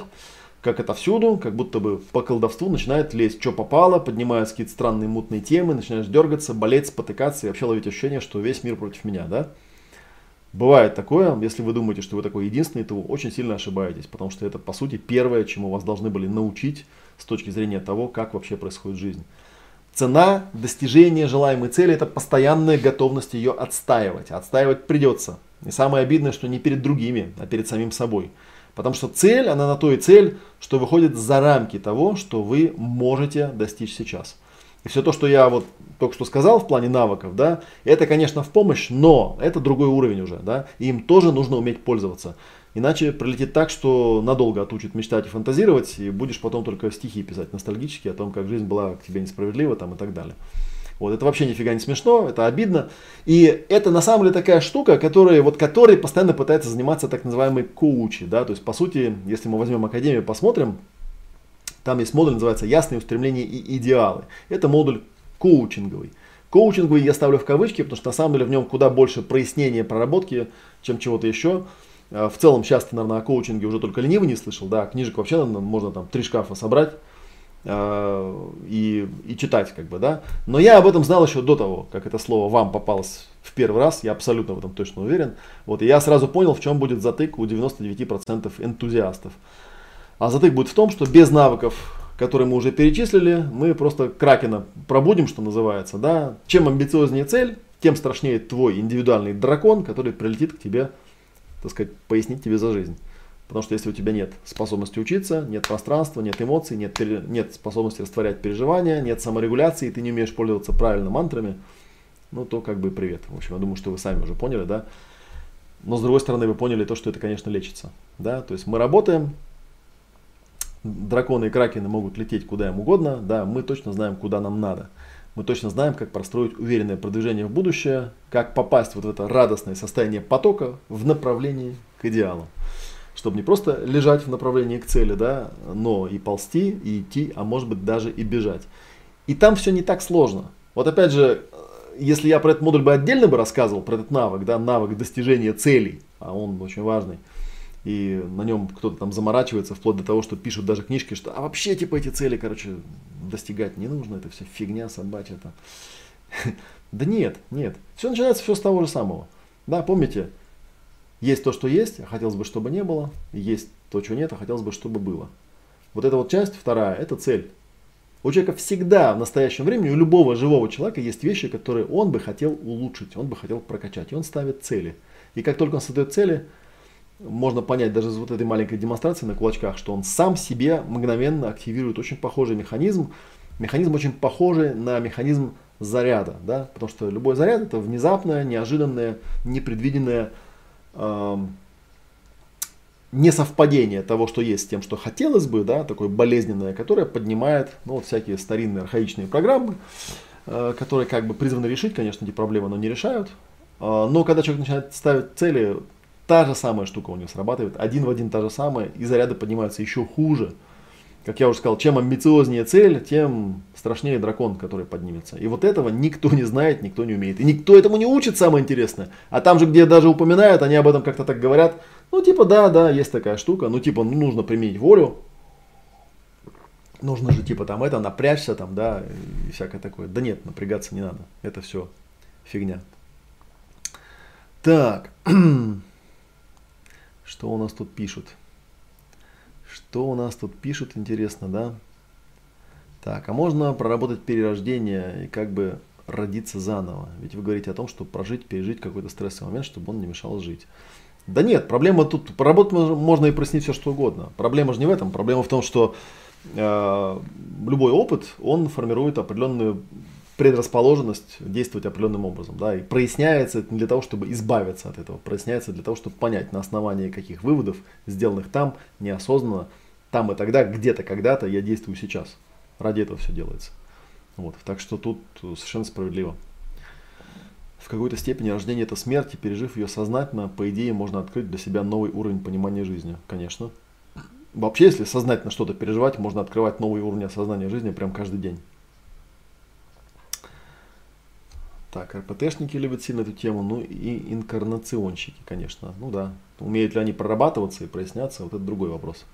как это всюду, как будто бы по колдовству начинает лезть, что попало, поднимаются какие-то странные мутные темы, начинаешь дергаться, болеть, спотыкаться и вообще ловить ощущение, что весь мир против меня, да? Бывает такое, если вы думаете, что вы такой единственный, то вы очень сильно ошибаетесь, потому что это, по сути, первое, чему вас должны были научить с точки зрения того, как вообще происходит жизнь. Цена достижения желаемой цели – это постоянная готовность ее отстаивать. Отстаивать придется. И самое обидное, что не перед другими, а перед самим собой. Потому что цель, она на то и цель, что выходит за рамки того, что вы можете достичь сейчас. И все то, что я вот только что сказал в плане навыков, да, это, конечно, в помощь, но это другой уровень уже, да, и им тоже нужно уметь пользоваться. Иначе пролетит так, что надолго отучит мечтать и фантазировать, и будешь потом только стихи писать ностальгические о том, как жизнь была к тебе несправедлива там и так далее. Вот, это вообще нифига не смешно, это обидно. И это на самом деле такая штука, которая, вот, которой постоянно пытается заниматься так называемый коучи. Да? То есть, по сути, если мы возьмем Академию, посмотрим, там есть модуль, называется «Ясные устремления и идеалы». Это модуль коучинговый. Коучинговый я ставлю в кавычки, потому что на самом деле в нем куда больше прояснения, проработки, чем чего-то еще. А, в целом, сейчас ты, наверное, о коучинге уже только ленивый не слышал, да, книжек вообще наверное, можно там три шкафа собрать Э, и, и читать, как бы, да. Но я об этом знал еще до того, как это слово вам попалось в первый раз, я абсолютно в этом точно уверен. Вот, и я сразу понял, в чем будет затык у 99% энтузиастов. А затык будет в том, что без навыков, которые мы уже перечислили, мы просто кракена пробудим, что называется, да. Чем амбициознее цель, тем страшнее твой индивидуальный дракон, который прилетит к тебе, так сказать, пояснить тебе за жизнь. Потому что если у тебя нет способности учиться, нет пространства, нет эмоций, нет, нет способности растворять переживания, нет саморегуляции, и ты не умеешь пользоваться правильно мантрами, ну то как бы привет. В общем, я думаю, что вы сами уже поняли, да. Но с другой стороны, вы поняли то, что это, конечно, лечится. Да? То есть мы работаем, драконы и кракены могут лететь куда им угодно, да, мы точно знаем, куда нам надо. Мы точно знаем, как простроить уверенное продвижение в будущее, как попасть вот в это радостное состояние потока в направлении к идеалу. Чтобы не просто лежать в направлении к цели, да, но и ползти, и идти, а может быть даже и бежать. И там все не так сложно. Вот опять же, если я про этот модуль бы отдельно бы рассказывал, про этот навык, да, навык достижения целей, а он очень важный, и на нем кто-то там заморачивается, вплоть до того, что пишут даже книжки, что а вообще типа эти цели, короче, достигать не нужно, это все фигня собачья. -то. Да нет, нет. Все начинается все с того же самого. Да, помните, есть то, что есть, а хотелось бы, чтобы не было. Есть то, чего нет, а хотелось бы, чтобы было. Вот эта вот часть, вторая, это цель. У человека всегда в настоящем времени, у любого живого человека есть вещи, которые он бы хотел улучшить, он бы хотел прокачать. И он ставит цели. И как только он создает цели, можно понять даже из вот этой маленькой демонстрации на кулачках, что он сам себе мгновенно активирует очень похожий механизм. Механизм очень похожий на механизм заряда, да, потому что любой заряд это внезапное, неожиданное, непредвиденное э, несовпадение того, что есть с тем, что хотелось бы, да, такое болезненное, которое поднимает ну, вот всякие старинные архаичные программы, э, которые как бы призваны решить, конечно, эти проблемы, но не решают. Э, но когда человек начинает ставить цели, та же самая штука у него срабатывает, один в один та же самая, и заряды поднимаются еще хуже. Как я уже сказал, чем амбициознее цель, тем страшнее дракон, который поднимется. И вот этого никто не знает, никто не умеет. И никто этому не учит, самое интересное. А там же, где даже упоминают, они об этом как-то так говорят. Ну, типа, да, да, есть такая штука. Ну, типа, ну, нужно применить волю. Нужно же, типа, там это, напрячься, там, да, и всякое такое. Да нет, напрягаться не надо. Это все фигня. Так. Что у нас тут пишут? Что у нас тут пишут, интересно, да? Так, а можно проработать перерождение и как бы родиться заново? Ведь вы говорите о том, что прожить, пережить какой-то стрессовый момент, чтобы он не мешал жить. Да нет, проблема тут, поработать можно и прояснить все что угодно. Проблема же не в этом. Проблема в том, что э, любой опыт, он формирует определенную предрасположенность действовать определенным образом. Да, и проясняется это не для того, чтобы избавиться от этого, проясняется для того, чтобы понять, на основании каких выводов, сделанных там, неосознанно, там и тогда, где-то, когда-то я действую сейчас. Ради этого все делается. Вот, так что тут совершенно справедливо. В какой-то степени рождение это смерть, и пережив ее сознательно, по идее, можно открыть для себя новый уровень понимания жизни. Конечно. Вообще, если сознательно что-то переживать, можно открывать новый уровень осознания жизни прям каждый день. Так, РПТшники любят сильно эту тему, ну и инкарнационщики, конечно. Ну да, умеют ли они прорабатываться и проясняться, вот это другой вопрос.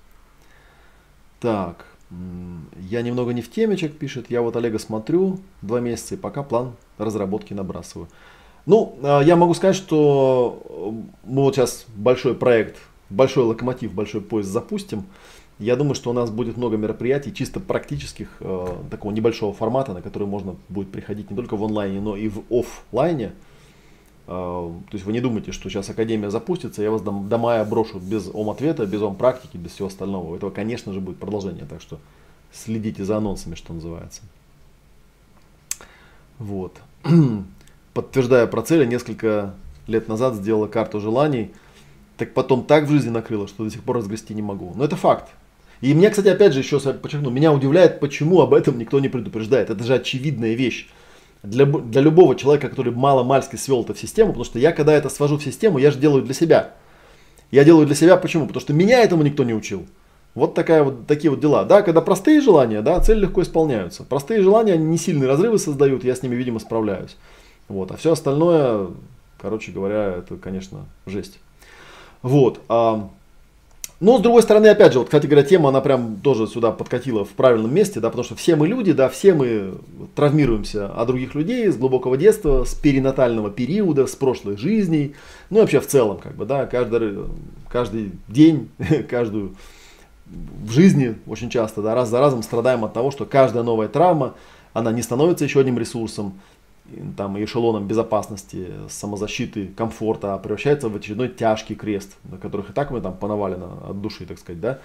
Так, я немного не в теме, человек пишет. Я вот Олега смотрю два месяца и пока план разработки набрасываю. Ну, а, я могу сказать, что мы вот сейчас большой проект, большой локомотив, большой поезд запустим. Я думаю, что у нас будет много мероприятий чисто практических, э, такого небольшого формата, на которые можно будет приходить не только в онлайне, но и в офлайне. Э, то есть вы не думайте, что сейчас Академия запустится, я вас до, до мая брошу без ом-ответа, без ом-практики, без всего остального. У этого, конечно же, будет продолжение, так что следите за анонсами, что называется. Вот. Подтверждая про цели, несколько лет назад сделала карту желаний, так потом так в жизни накрыло, что до сих пор разгрести не могу. Но это факт. И мне, кстати, опять же, еще подчеркну, меня удивляет, почему об этом никто не предупреждает. Это же очевидная вещь. Для, для любого человека, который мало-мальски свел это в систему, потому что я, когда это свожу в систему, я же делаю для себя. Я делаю для себя почему? Потому что меня этому никто не учил. Вот, такая вот такие вот дела. Да, когда простые желания, да, цели легко исполняются. Простые желания, они не сильные разрывы создают, я с ними, видимо, справляюсь. Вот, а все остальное, короче говоря, это, конечно, жесть. Вот. А, но, с другой стороны, опять же, вот, кстати говоря, тема, она прям тоже сюда подкатила в правильном месте, да, потому что все мы люди, да, все мы травмируемся от других людей с глубокого детства, с перинатального периода, с прошлых жизней, ну и вообще в целом, как бы, да, каждый, каждый день, каждую в жизни очень часто, да, раз за разом страдаем от того, что каждая новая травма, она не становится еще одним ресурсом, там, эшелоном безопасности, самозащиты, комфорта, а превращается в очередной тяжкий крест, на которых и так мы там понавалены от души, так сказать, да.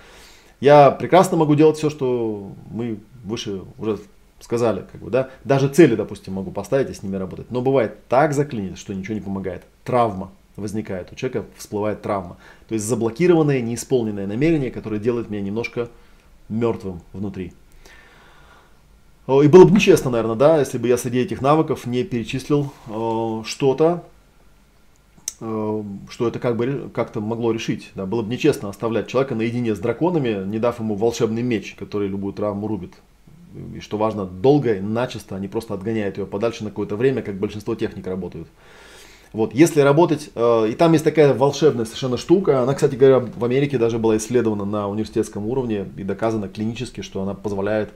Я прекрасно могу делать все, что мы выше уже сказали, как бы, да. Даже цели, допустим, могу поставить и с ними работать. Но бывает так заклинит, что ничего не помогает. Травма возникает, у человека всплывает травма. То есть заблокированное, неисполненное намерение, которое делает меня немножко мертвым внутри. И было бы нечестно, наверное, да, если бы я среди этих навыков не перечислил э, что-то, э, что это как бы как-то могло решить. Да. Было бы нечестно оставлять человека наедине с драконами, не дав ему волшебный меч, который любую травму рубит. И что важно, долго, начисто, они просто отгоняют ее подальше на какое-то время, как большинство техник работают. Вот, если работать, э, и там есть такая волшебная совершенно штука, она, кстати говоря, в Америке даже была исследована на университетском уровне и доказано клинически, что она позволяет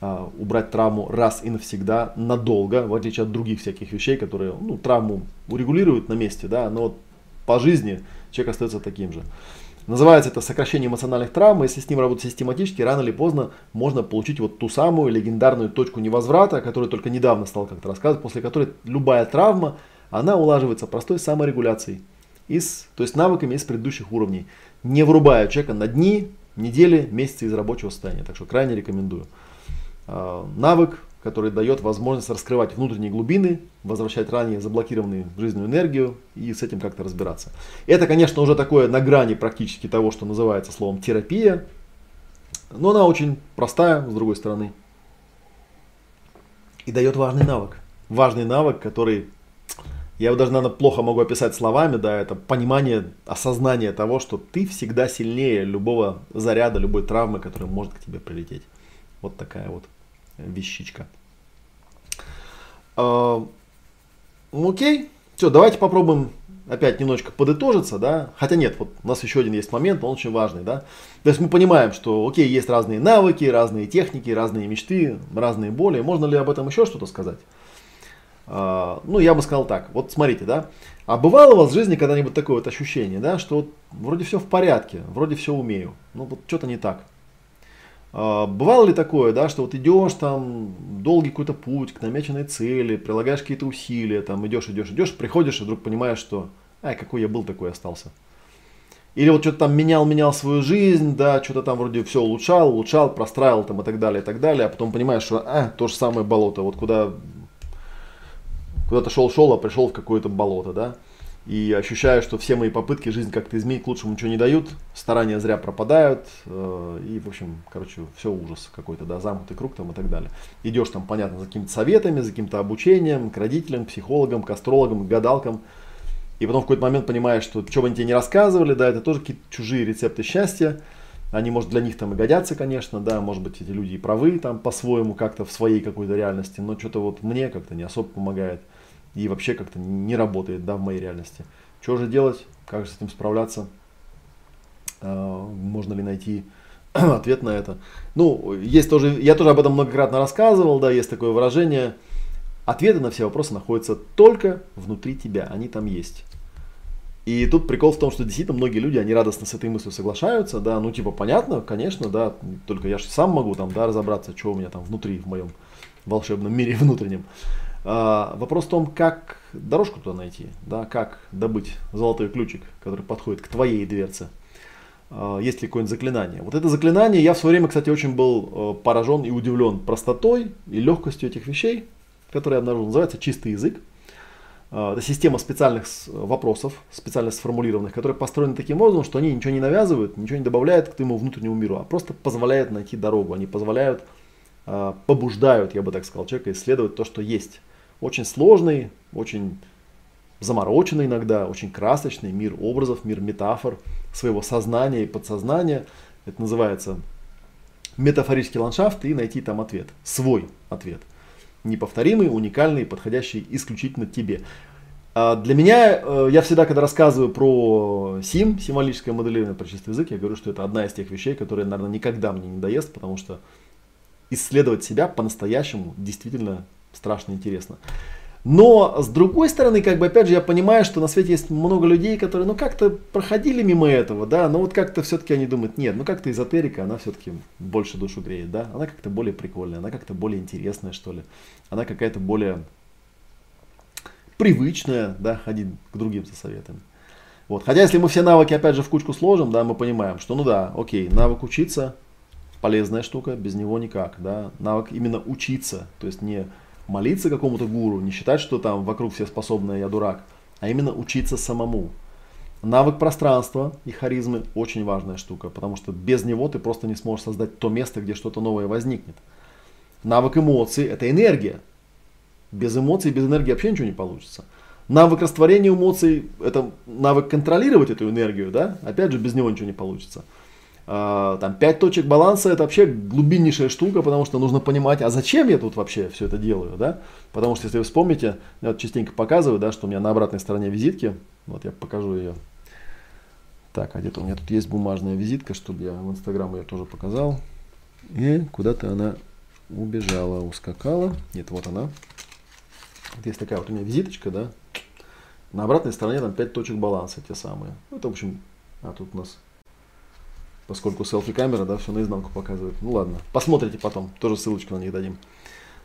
убрать травму раз и навсегда, надолго, в отличие от других всяких вещей, которые ну, травму урегулируют на месте, да, но вот по жизни человек остается таким же. Называется это сокращение эмоциональных травм. Если с ним работать систематически, рано или поздно можно получить вот ту самую легендарную точку невозврата, о которой только недавно стал как-то рассказывать, после которой любая травма, она улаживается простой саморегуляцией, из, то есть навыками из предыдущих уровней, не врубая человека на дни, недели, месяцы из рабочего состояния. Так что крайне рекомендую. А, навык, который дает возможность раскрывать внутренние глубины, возвращать ранее заблокированную жизненную энергию и с этим как-то разбираться. Это, конечно, уже такое на грани практически того, что называется словом терапия, но она очень простая, с другой стороны, и дает важный навык. Важный навык, который я его даже, наверное, плохо могу описать словами, да, это понимание, осознание того, что ты всегда сильнее любого заряда, любой травмы, которая может к тебе прилететь. Вот такая вот вещичка. А, ну, окей, все, давайте попробуем опять немножечко подытожиться, да, хотя нет, вот у нас еще один есть момент, он очень важный, да, то есть мы понимаем, что, окей, есть разные навыки, разные техники, разные мечты, разные боли, можно ли об этом еще что-то сказать? Uh, ну, я бы сказал так, вот смотрите, да, а бывало у вас в жизни когда-нибудь такое вот ощущение, да, что вот вроде все в порядке, вроде все умею, ну вот что-то не так, а, бывало ли такое, да, что вот идешь там долгий какой-то путь к намеченной цели, прилагаешь какие-то усилия, там идешь, идешь, идешь, приходишь и вдруг понимаешь, что, ай, какой я был, такой остался. Или вот что-то там менял, менял свою жизнь, да, что-то там вроде все улучшал, улучшал, простраивал там и так далее, и так далее, а потом понимаешь, что, а, то же самое болото, вот куда, куда-то шел-шел, а пришел в какое-то болото, да и ощущаю, что все мои попытки жизнь как-то изменить к лучшему ничего не дают, старания зря пропадают, э, и, в общем, короче, все ужас какой-то, да, замкнутый круг там и так далее. Идешь там, понятно, за какими-то советами, за каким-то обучением, к родителям, к психологам, к астрологам, к гадалкам, и потом в какой-то момент понимаешь, что что бы они тебе не рассказывали, да, это тоже какие-то чужие рецепты счастья, они, может, для них там и годятся, конечно, да, может быть, эти люди и правы там по-своему как-то в своей какой-то реальности, но что-то вот мне как-то не особо помогает и вообще как-то не работает да, в моей реальности. Что же делать? Как же с этим справляться? А, можно ли найти ответ на это? Ну, есть тоже, я тоже об этом многократно рассказывал, да, есть такое выражение. Ответы на все вопросы находятся только внутри тебя, они там есть. И тут прикол в том, что действительно многие люди, они радостно с этой мыслью соглашаются, да, ну типа понятно, конечно, да, только я же сам могу там, да, разобраться, что у меня там внутри, в моем волшебном мире внутреннем. А, вопрос в том, как дорожку туда найти, да, как добыть золотой ключик, который подходит к твоей дверце. А, есть ли какое-нибудь заклинание? Вот это заклинание, я в свое время, кстати, очень был э, поражен и удивлен простотой и легкостью этих вещей, которые я обнаружил. Называется чистый язык. А, это система специальных вопросов, специально сформулированных, которые построены таким образом, что они ничего не навязывают, ничего не добавляют к твоему внутреннему миру, а просто позволяют найти дорогу. Они позволяют, побуждают, я бы так сказал, человека исследовать то, что есть очень сложный, очень замороченный иногда, очень красочный мир образов, мир метафор своего сознания и подсознания. Это называется метафорический ландшафт и найти там ответ, свой ответ. Неповторимый, уникальный, подходящий исключительно тебе. А для меня, э, я всегда, когда рассказываю про сим, символическое моделирование, про чистый язык, я говорю, что это одна из тех вещей, которые, наверное, никогда мне не доест, потому что исследовать себя по-настоящему действительно страшно интересно. Но с другой стороны, как бы опять же, я понимаю, что на свете есть много людей, которые, ну, как-то проходили мимо этого, да, но вот как-то все-таки они думают, нет, ну, как-то эзотерика, она все-таки больше душу греет, да, она как-то более прикольная, она как-то более интересная, что ли, она какая-то более привычная, да, ходить к другим со советами. Вот. Хотя, если мы все навыки, опять же, в кучку сложим, да, мы понимаем, что, ну да, окей, навык учиться, полезная штука, без него никак, да, навык именно учиться, то есть не молиться какому-то гуру, не считать, что там вокруг все способные, я дурак, а именно учиться самому. Навык пространства и харизмы очень важная штука, потому что без него ты просто не сможешь создать то место, где что-то новое возникнет. Навык эмоций – это энергия. Без эмоций, без энергии вообще ничего не получится. Навык растворения эмоций – это навык контролировать эту энергию, да? Опять же, без него ничего не получится. А, там пять точек баланса это вообще глубиннейшая штука, потому что нужно понимать, а зачем я тут вообще все это делаю, да? Потому что если вы вспомните, я вот частенько показываю, да, что у меня на обратной стороне визитки, вот я покажу ее. Так, а где-то у меня тут есть бумажная визитка, чтобы я в инстаграм ее тоже показал. И куда-то она убежала, ускакала. Нет, вот она. Вот есть такая вот у меня визиточка, да. На обратной стороне там 5 точек баланса, те самые. Это, в общем, а тут у нас, поскольку селфи-камера, да, все наизнанку показывает. Ну ладно, посмотрите потом, тоже ссылочку на них дадим.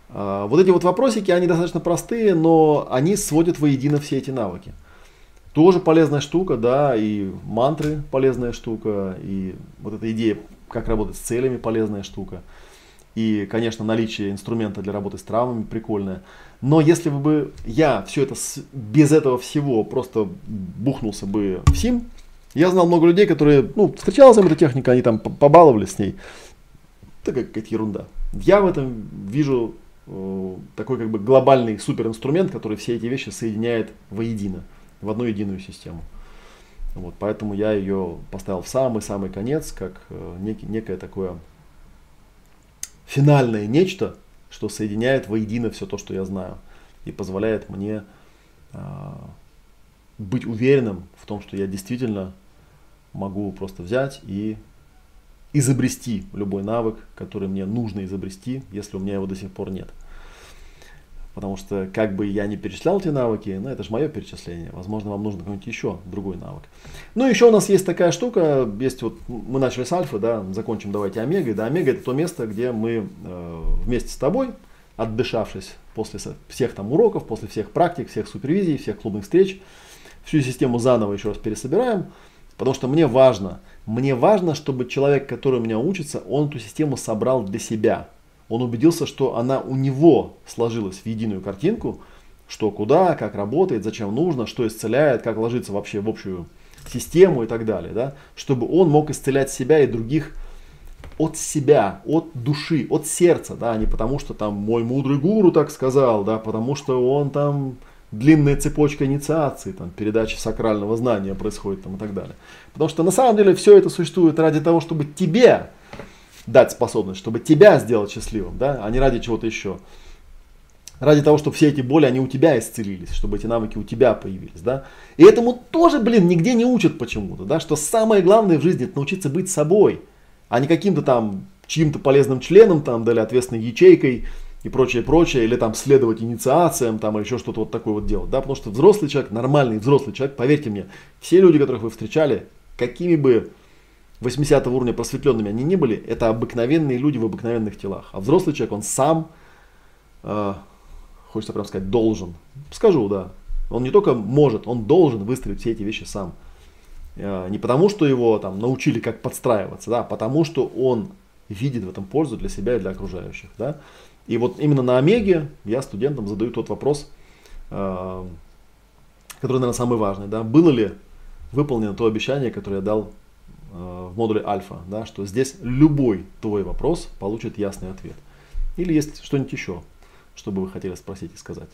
А, вот эти вот вопросики, они достаточно простые, но они сводят воедино все эти навыки. Тоже полезная штука, да, и мантры полезная штука, и вот эта идея, как работать с целями полезная штука. И, конечно, наличие инструмента для работы с травмами прикольное. Но если бы я все это без этого всего просто бухнулся бы в СИМ, я знал много людей, которые, ну, встречалась им эта техника, они там побаловались с ней. Это какая-то ерунда. Я в этом вижу э, такой как бы глобальный суперинструмент, который все эти вещи соединяет воедино, в одну единую систему. Вот, поэтому я ее поставил в самый-самый конец, как э, некий, некое такое финальное нечто, что соединяет воедино все то, что я знаю, и позволяет мне э, быть уверенным в том, что я действительно могу просто взять и изобрести любой навык, который мне нужно изобрести, если у меня его до сих пор нет. Потому что как бы я не перечислял эти навыки, ну это же мое перечисление. Возможно, вам нужен какой-нибудь еще другой навык. Ну, еще у нас есть такая штука, есть вот, мы начали с альфа, да, закончим давайте омегой. Да, омега это то место, где мы э, вместе с тобой, отдышавшись после всех там уроков, после всех практик, всех супервизий, всех клубных встреч, всю систему заново еще раз пересобираем. Потому что мне важно, мне важно, чтобы человек, который у меня учится, он эту систему собрал для себя. Он убедился, что она у него сложилась в единую картинку, что куда, как работает, зачем нужно, что исцеляет, как ложится вообще в общую систему и так далее, да, чтобы он мог исцелять себя и других от себя, от души, от сердца, да, не потому что там мой мудрый гуру так сказал, да, потому что он там длинная цепочка инициации, там, передачи сакрального знания происходит там и так далее. Потому что на самом деле все это существует ради того, чтобы тебе дать способность, чтобы тебя сделать счастливым, да, а не ради чего-то еще. Ради того, чтобы все эти боли, они у тебя исцелились, чтобы эти навыки у тебя появились, да. И этому тоже, блин, нигде не учат почему-то, да, что самое главное в жизни это научиться быть собой, а не каким-то там чьим-то полезным членом, там, дали ответственной ячейкой и прочее, прочее, или там следовать инициациям, там, или еще что-то вот такое вот делать, да, потому что взрослый человек, нормальный взрослый человек, поверьте мне, все люди, которых вы встречали, какими бы 80 уровня просветленными они не были, это обыкновенные люди в обыкновенных телах. А взрослый человек, он сам, э, хочется прям сказать, должен. Скажу, да. Он не только может, он должен выстроить все эти вещи сам. Э, не потому, что его там научили, как подстраиваться, да, а потому что он видит в этом пользу для себя и для окружающих. Да. И вот именно на Омеге я студентам задаю тот вопрос, э, который, наверное, самый важный. Да. Было ли выполнено то обещание, которое я дал Э, в модуле альфа, да, что здесь любой твой вопрос получит ясный ответ. Или есть что-нибудь еще, что бы вы хотели спросить и сказать.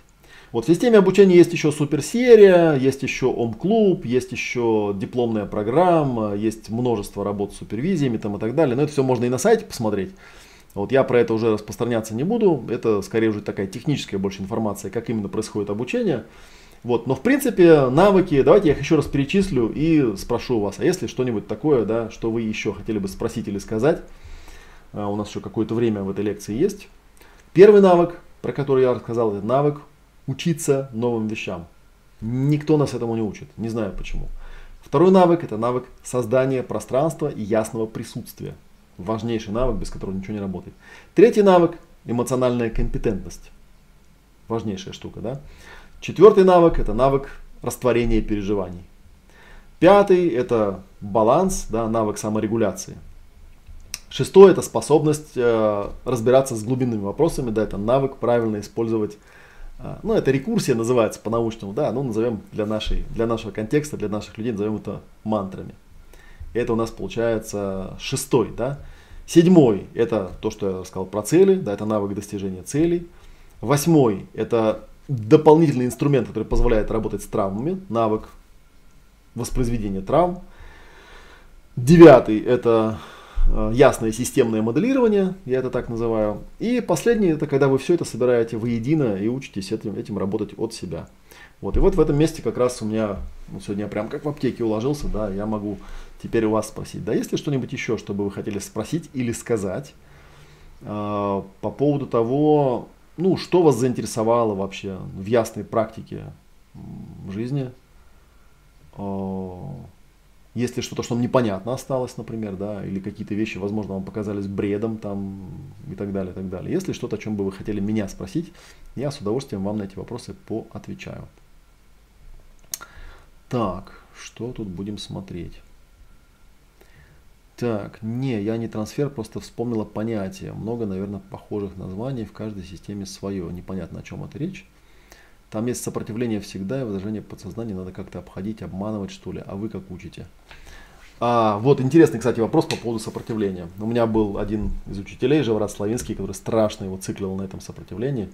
Вот в системе обучения есть еще суперсерия, есть еще ОМ-клуб, есть еще дипломная программа, есть множество работ с супервизиями там и так далее. Но это все можно и на сайте посмотреть. Вот я про это уже распространяться не буду. Это скорее уже такая техническая больше информация, как именно происходит обучение. Вот, но в принципе навыки, давайте я их еще раз перечислю и спрошу вас, а если что-нибудь такое, да, что вы еще хотели бы спросить или сказать, а, у нас еще какое-то время в этой лекции есть. Первый навык, про который я рассказал, это навык учиться новым вещам. Никто нас этому не учит, не знаю почему. Второй навык это навык создания пространства и ясного присутствия. Важнейший навык, без которого ничего не работает. Третий навык эмоциональная компетентность. Важнейшая штука, да? Четвертый навык – это навык растворения переживаний. Пятый – это баланс, да, навык саморегуляции. Шестой – это способность э, разбираться с глубинными вопросами, да, это навык правильно использовать А, ну, это рекурсия называется по-научному, да, ну, назовем для, нашей, для нашего контекста, для наших людей, назовем это мантрами. Это у нас получается шестой, да. Седьмой – это то, что я рассказал про цели, да, это навык достижения целей. Восьмой – это дополнительный инструмент, который позволяет работать с травмами, навык воспроизведения травм. Девятый – это э, ясное системное моделирование, я это так называю. И последний – это когда вы все это собираете воедино и учитесь этим, этим работать от себя. Вот. И вот в этом месте как раз у меня, ну, сегодня я прям как в аптеке уложился, да, я могу теперь у вас спросить, да, есть ли что-нибудь еще, что бы вы хотели спросить или сказать э, по поводу того, ну, что вас заинтересовало вообще в ясной практике жизни, если что-то, что вам непонятно осталось, например, да, или какие-то вещи, возможно, вам показались бредом там и так далее, и так далее. Если что-то, о чем бы вы хотели меня спросить, я с удовольствием вам на эти вопросы поотвечаю. Так, что тут будем смотреть? Так, не, я не трансфер, просто вспомнила понятие. Много, наверное, похожих названий, в каждой системе свое. Непонятно, о чем это речь. Там есть сопротивление всегда, и возражение подсознания надо как-то обходить, обманывать, что ли. А вы как учите? А, вот интересный, кстати, вопрос по поводу сопротивления. У меня был один из учителей, Живорат Славинский, который страшно его циклил на этом сопротивлении.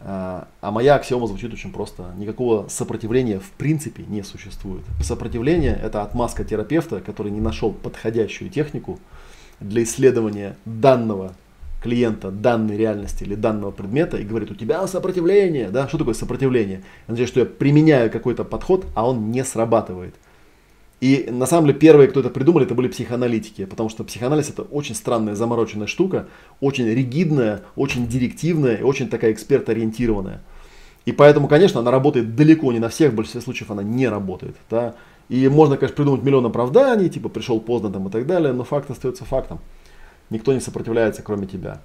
А, а моя аксиома звучит очень просто. Никакого сопротивления в принципе не существует. Сопротивление – это отмазка терапевта, который не нашел подходящую технику для исследования данного клиента данной реальности или данного предмета и говорит, у тебя сопротивление, да, что такое сопротивление? Это значит, что я применяю какой-то подход, а он не срабатывает. И на самом деле первые, кто это придумали, это были психоаналитики, потому что психоанализ это очень странная замороченная штука, очень ригидная, очень директивная и очень такая эксперт-ориентированная. И поэтому, конечно, она работает далеко не на всех, в большинстве случаев она не работает. Да? И можно, конечно, придумать миллион оправданий, типа пришел поздно там и так далее, но факт остается фактом никто не сопротивляется, кроме тебя.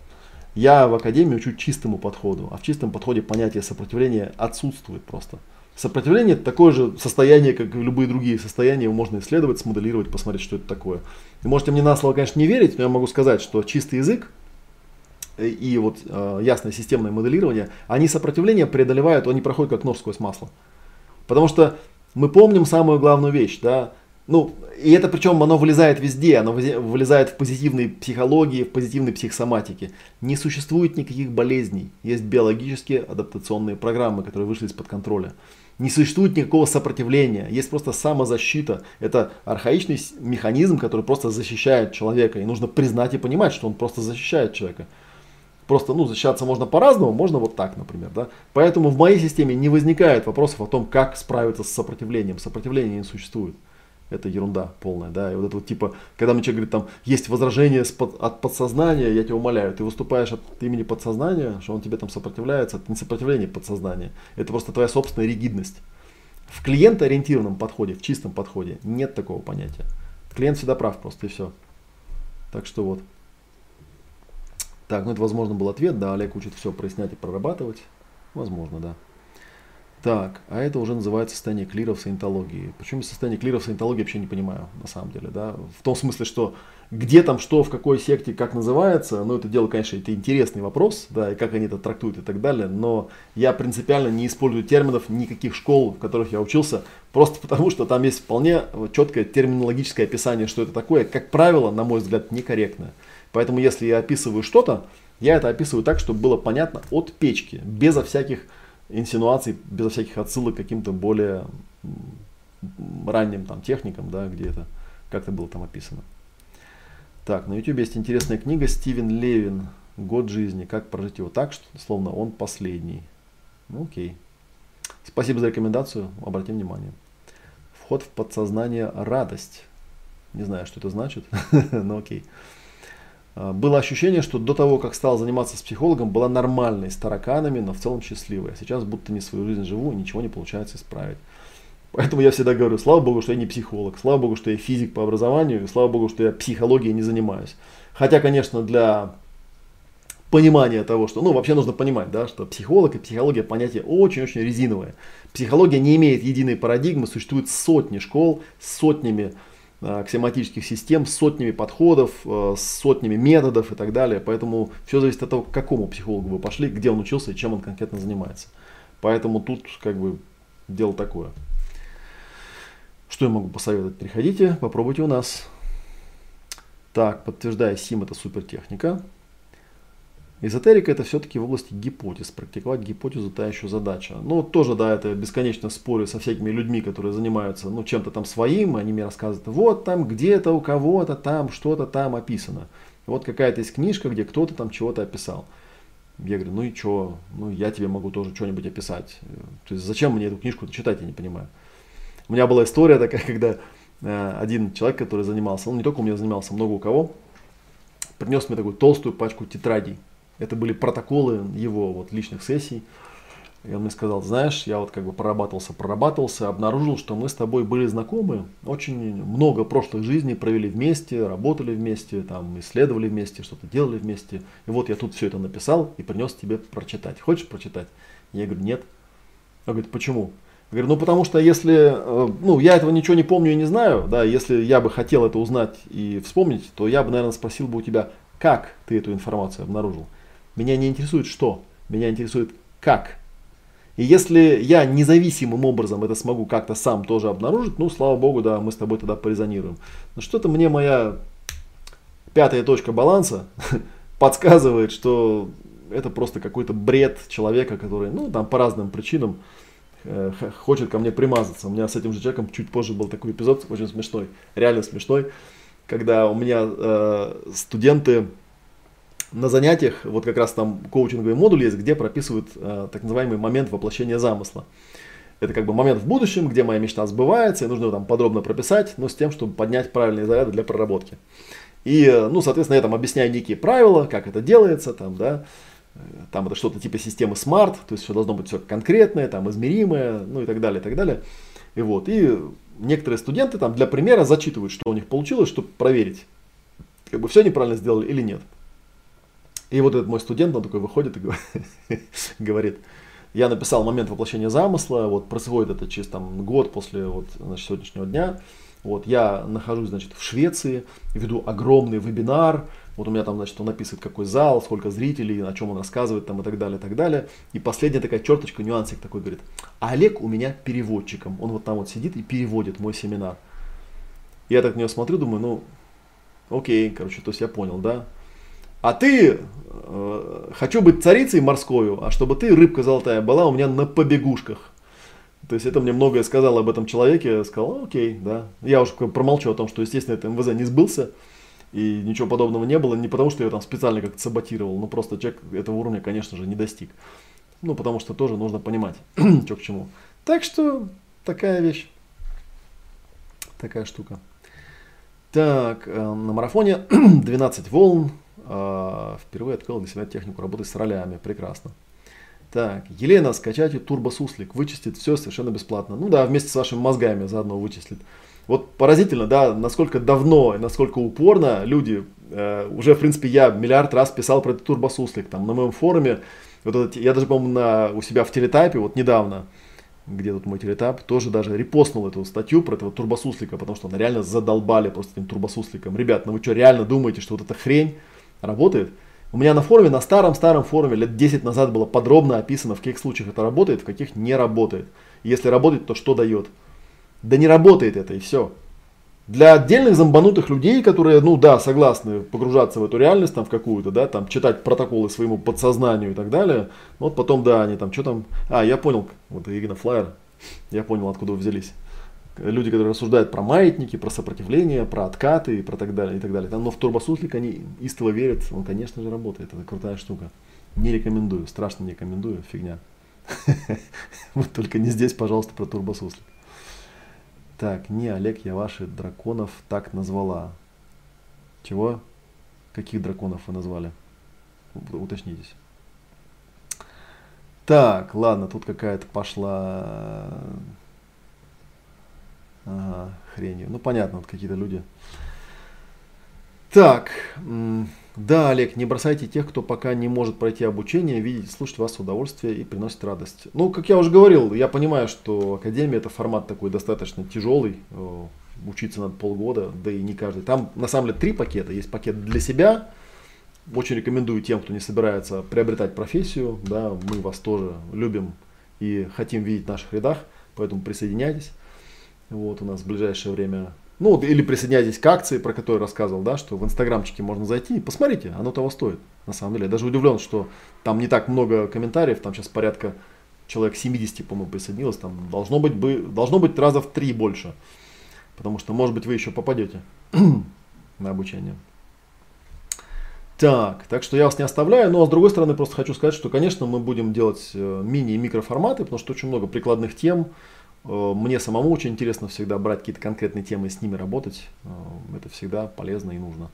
Я в академии учу чистому подходу, а в чистом подходе понятие сопротивления отсутствует просто. Сопротивление это такое же состояние, как и любые другие состояния, его можно исследовать, смоделировать, посмотреть, что это такое. И можете мне на слово, конечно, не верить, но я могу сказать, что чистый язык и вот э, ясное системное моделирование, они сопротивление преодолевают, они проходят как нож сквозь масло. Потому что мы помним самую главную вещь, да, ну, и это причем оно вылезает везде, оно вылезает в позитивной психологии, в позитивной психосоматике. Не существует никаких болезней. Есть биологические адаптационные программы, которые вышли из-под контроля. Не существует никакого сопротивления, есть просто самозащита. Это архаичный механизм, который просто защищает человека. И нужно признать и понимать, что он просто защищает человека. Просто, ну, защищаться можно по-разному, можно вот так, например, да. Поэтому в моей системе не возникает вопросов о том, как справиться с сопротивлением. Сопротивления не существует это ерунда полная, да, и вот это вот типа, когда мне человек говорит, там, есть возражение от подсознания, я тебя умоляю, ты выступаешь от имени подсознания, что он тебе там сопротивляется, это не сопротивление подсознания, это просто твоя собственная ригидность. В клиентоориентированном подходе, в чистом подходе нет такого понятия. Клиент всегда прав просто и все. Так что вот. Так, ну это возможно был ответ, да, Олег учит все прояснять и прорабатывать. Возможно, да. Так, а это уже называется состояние клира в саентологии. Почему состояние клира в саентологии вообще не понимаю, на самом деле, да. В том смысле, что где там что, в какой секте, как называется, ну это дело, конечно, это интересный вопрос, да, и как они это трактуют и так далее, но я принципиально не использую терминов никаких школ, в которых я учился, просто потому что там есть вполне четкое терминологическое описание, что это такое, как правило, на мой взгляд, некорректное. Поэтому если я описываю что-то, я это описываю так, чтобы было понятно от печки, безо всяких инсинуаций, безо всяких отсылок к каким-то более ранним там техникам, да, где это как-то было там описано. Так, на YouTube есть интересная книга Стивен Левин «Год жизни. Как прожить его так, что словно он последний». Ну, окей. Спасибо за рекомендацию, обратим внимание. Вход в подсознание – радость. Не знаю, что это значит, но окей. А, было ощущение, что до того, как стал заниматься с психологом, была нормальной, с тараканами, но в целом счастливой. Сейчас будто не свою жизнь живу, и ничего не получается исправить. Поэтому я всегда говорю, слава богу, что я не психолог, слава богу, что я физик по образованию, и слава богу, что я психологией не занимаюсь. Хотя, конечно, для понимания того, что, ну, вообще нужно понимать, да, что психолог и психология понятие очень-очень резиновое. Психология не имеет единой парадигмы, существует сотни школ с сотнями аксиоматических систем с сотнями подходов, с сотнями методов и так далее. Поэтому все зависит от того, к какому психологу вы пошли, где он учился и чем он конкретно занимается. Поэтому тут как бы дело такое. Что я могу посоветовать? Приходите, попробуйте у нас. Так, подтверждая СИМ это супер техника. Эзотерика это все-таки в области гипотез. Практиковать гипотезу та еще задача. Ну, тоже, да, это бесконечно спорю со всякими людьми, которые занимаются ну, чем-то там своим. Они мне рассказывают, вот там где-то у кого-то там что-то там описано. Вот какая-то есть книжка, где кто-то там чего-то описал. Я говорю, ну и что? Ну, я тебе могу тоже что-нибудь описать. То есть, зачем мне эту книжку читать, я не понимаю. У меня была история такая, когда э, один человек, который занимался, он не только у меня занимался, много у кого, принес мне такую толстую пачку тетрадей это были протоколы его вот личных сессий. И он мне сказал, знаешь, я вот как бы прорабатывался, прорабатывался, обнаружил, что мы с тобой были знакомы, очень много прошлых жизней провели вместе, работали вместе, там, исследовали вместе, что-то делали вместе. И вот я тут все это написал и принес тебе прочитать. Хочешь прочитать? Я говорю, нет. Он говорит, почему? Я говорю, ну потому что если, э, ну я этого ничего не помню и не знаю, да, если я бы хотел это узнать и вспомнить, то я бы, наверное, спросил бы у тебя, как ты эту информацию обнаружил. Меня не интересует что, меня интересует как. И если я независимым образом это смогу как-то сам тоже обнаружить, ну, слава богу, да, мы с тобой тогда порезонируем. Но что-то мне моя пятая точка баланса подсказывает, что это просто какой-то бред человека, который, ну, там по разным причинам э, хочет ко мне примазаться. У меня с этим же человеком чуть позже был такой эпизод, очень смешной, реально смешной, когда у меня э, студенты на занятиях, вот как раз там коучинговый модуль есть, где прописывают э, так называемый момент воплощения замысла. Это как бы момент в будущем, где моя мечта сбывается, и нужно там подробно прописать, но с тем, чтобы поднять правильные заряды для проработки. И, э, ну, соответственно, я там объясняю некие правила, как это делается, там, да, э, там это что-то типа системы SMART, то есть все должно быть все конкретное, там, измеримое, ну и так далее, и так далее. И вот, и некоторые студенты там для примера зачитывают, что у них получилось, чтобы проверить, как бы все неправильно сделали или нет. И вот этот мой студент, он такой выходит и говорит, я написал момент воплощения замысла, вот происходит это через там, год после вот, значит, сегодняшнего дня. Вот, я нахожусь, значит, в Швеции, веду огромный вебинар, вот у меня там, значит, он написывает, какой зал, сколько зрителей, о чем он рассказывает там и так далее, и так далее. И последняя такая черточка, нюансик такой, говорит, Олег у меня переводчиком, он вот там вот сидит и переводит мой семинар. Я так на него смотрю, думаю, ну, окей, короче, то есть я понял, да, а ты, э, хочу быть царицей морскою, а чтобы ты, рыбка золотая, была у меня на побегушках. То есть это мне многое сказал об этом человеке. Я сказал, окей, да. Я уже промолчу о том, что, естественно, это МВЗ не сбылся. И ничего подобного не было. Не потому, что я там специально как-то саботировал, но просто человек этого уровня, конечно же, не достиг. Ну, потому что тоже нужно понимать, что к чему. Так что такая вещь. Такая штука. Так, э, на марафоне 12 волн, а, впервые открыл для себя технику работы с ролями. Прекрасно. Так, Елена, скачайте турбосуслик, вычистит все совершенно бесплатно. Ну да, вместе с вашими мозгами заодно вычислит. Вот поразительно, да, насколько давно и насколько упорно люди, э, уже в принципе я миллиард раз писал про этот турбосуслик, там на моем форуме, вот этот, я даже, по-моему, на, у себя в телетапе, вот недавно, где тут мой телетап, тоже даже репостнул эту статью про этого турбосуслика, потому что он реально задолбали просто этим турбосусликом. Ребят, ну вы что, реально думаете, что вот эта хрень работает. У меня на форуме, на старом-старом форуме лет 10 назад было подробно описано, в каких случаях это работает, в каких не работает. если работает, то что дает. Да не работает это и все. Для отдельных зомбанутых людей, которые, ну да, согласны погружаться в эту реальность, там в какую-то, да, там читать протоколы своему подсознанию и так далее, вот потом, да, они там, что там, а, я понял, вот Ирина Флайер, я понял, откуда вы взялись люди, которые рассуждают про маятники, про сопротивление, про откаты и про так далее, и так далее. Но в турбосуслик они истово верят, он, конечно же, работает. Это крутая штука. Не рекомендую, страшно не рекомендую, фигня. Вот только не здесь, пожалуйста, про турбосуслик. Так, не, Олег, я ваших драконов так назвала. Чего? Каких драконов вы назвали? Уточнитесь. Так, ладно, тут какая-то пошла Ага, хренью. Ну, понятно, вот какие-то люди. Так, да, Олег, не бросайте тех, кто пока не может пройти обучение, видеть, слушать вас с удовольствием и приносит радость. Ну, как я уже говорил, я понимаю, что Академия это формат такой достаточно тяжелый, учиться надо полгода, да и не каждый. Там на самом деле три пакета. Есть пакет для себя. Очень рекомендую тем, кто не собирается приобретать профессию. Да, мы вас тоже любим и хотим видеть в наших рядах, поэтому присоединяйтесь. Вот у нас в ближайшее время ну, или присоединяйтесь к акции, про которую рассказывал, да, что в инстаграмчике можно зайти и посмотрите, оно того стоит, на самом деле. Я даже удивлен, что там не так много комментариев, там сейчас порядка человек 70, по-моему, присоединилось, там должно быть, бы, должно быть раза в три больше, потому что, может быть, вы еще попадете на обучение. Так, так что я вас не оставляю, но с другой стороны просто хочу сказать, что, конечно, мы будем делать э, мини- и микроформаты, потому что очень много прикладных тем, мне самому очень интересно всегда брать какие-то конкретные темы и с ними работать. Э, это всегда полезно и нужно.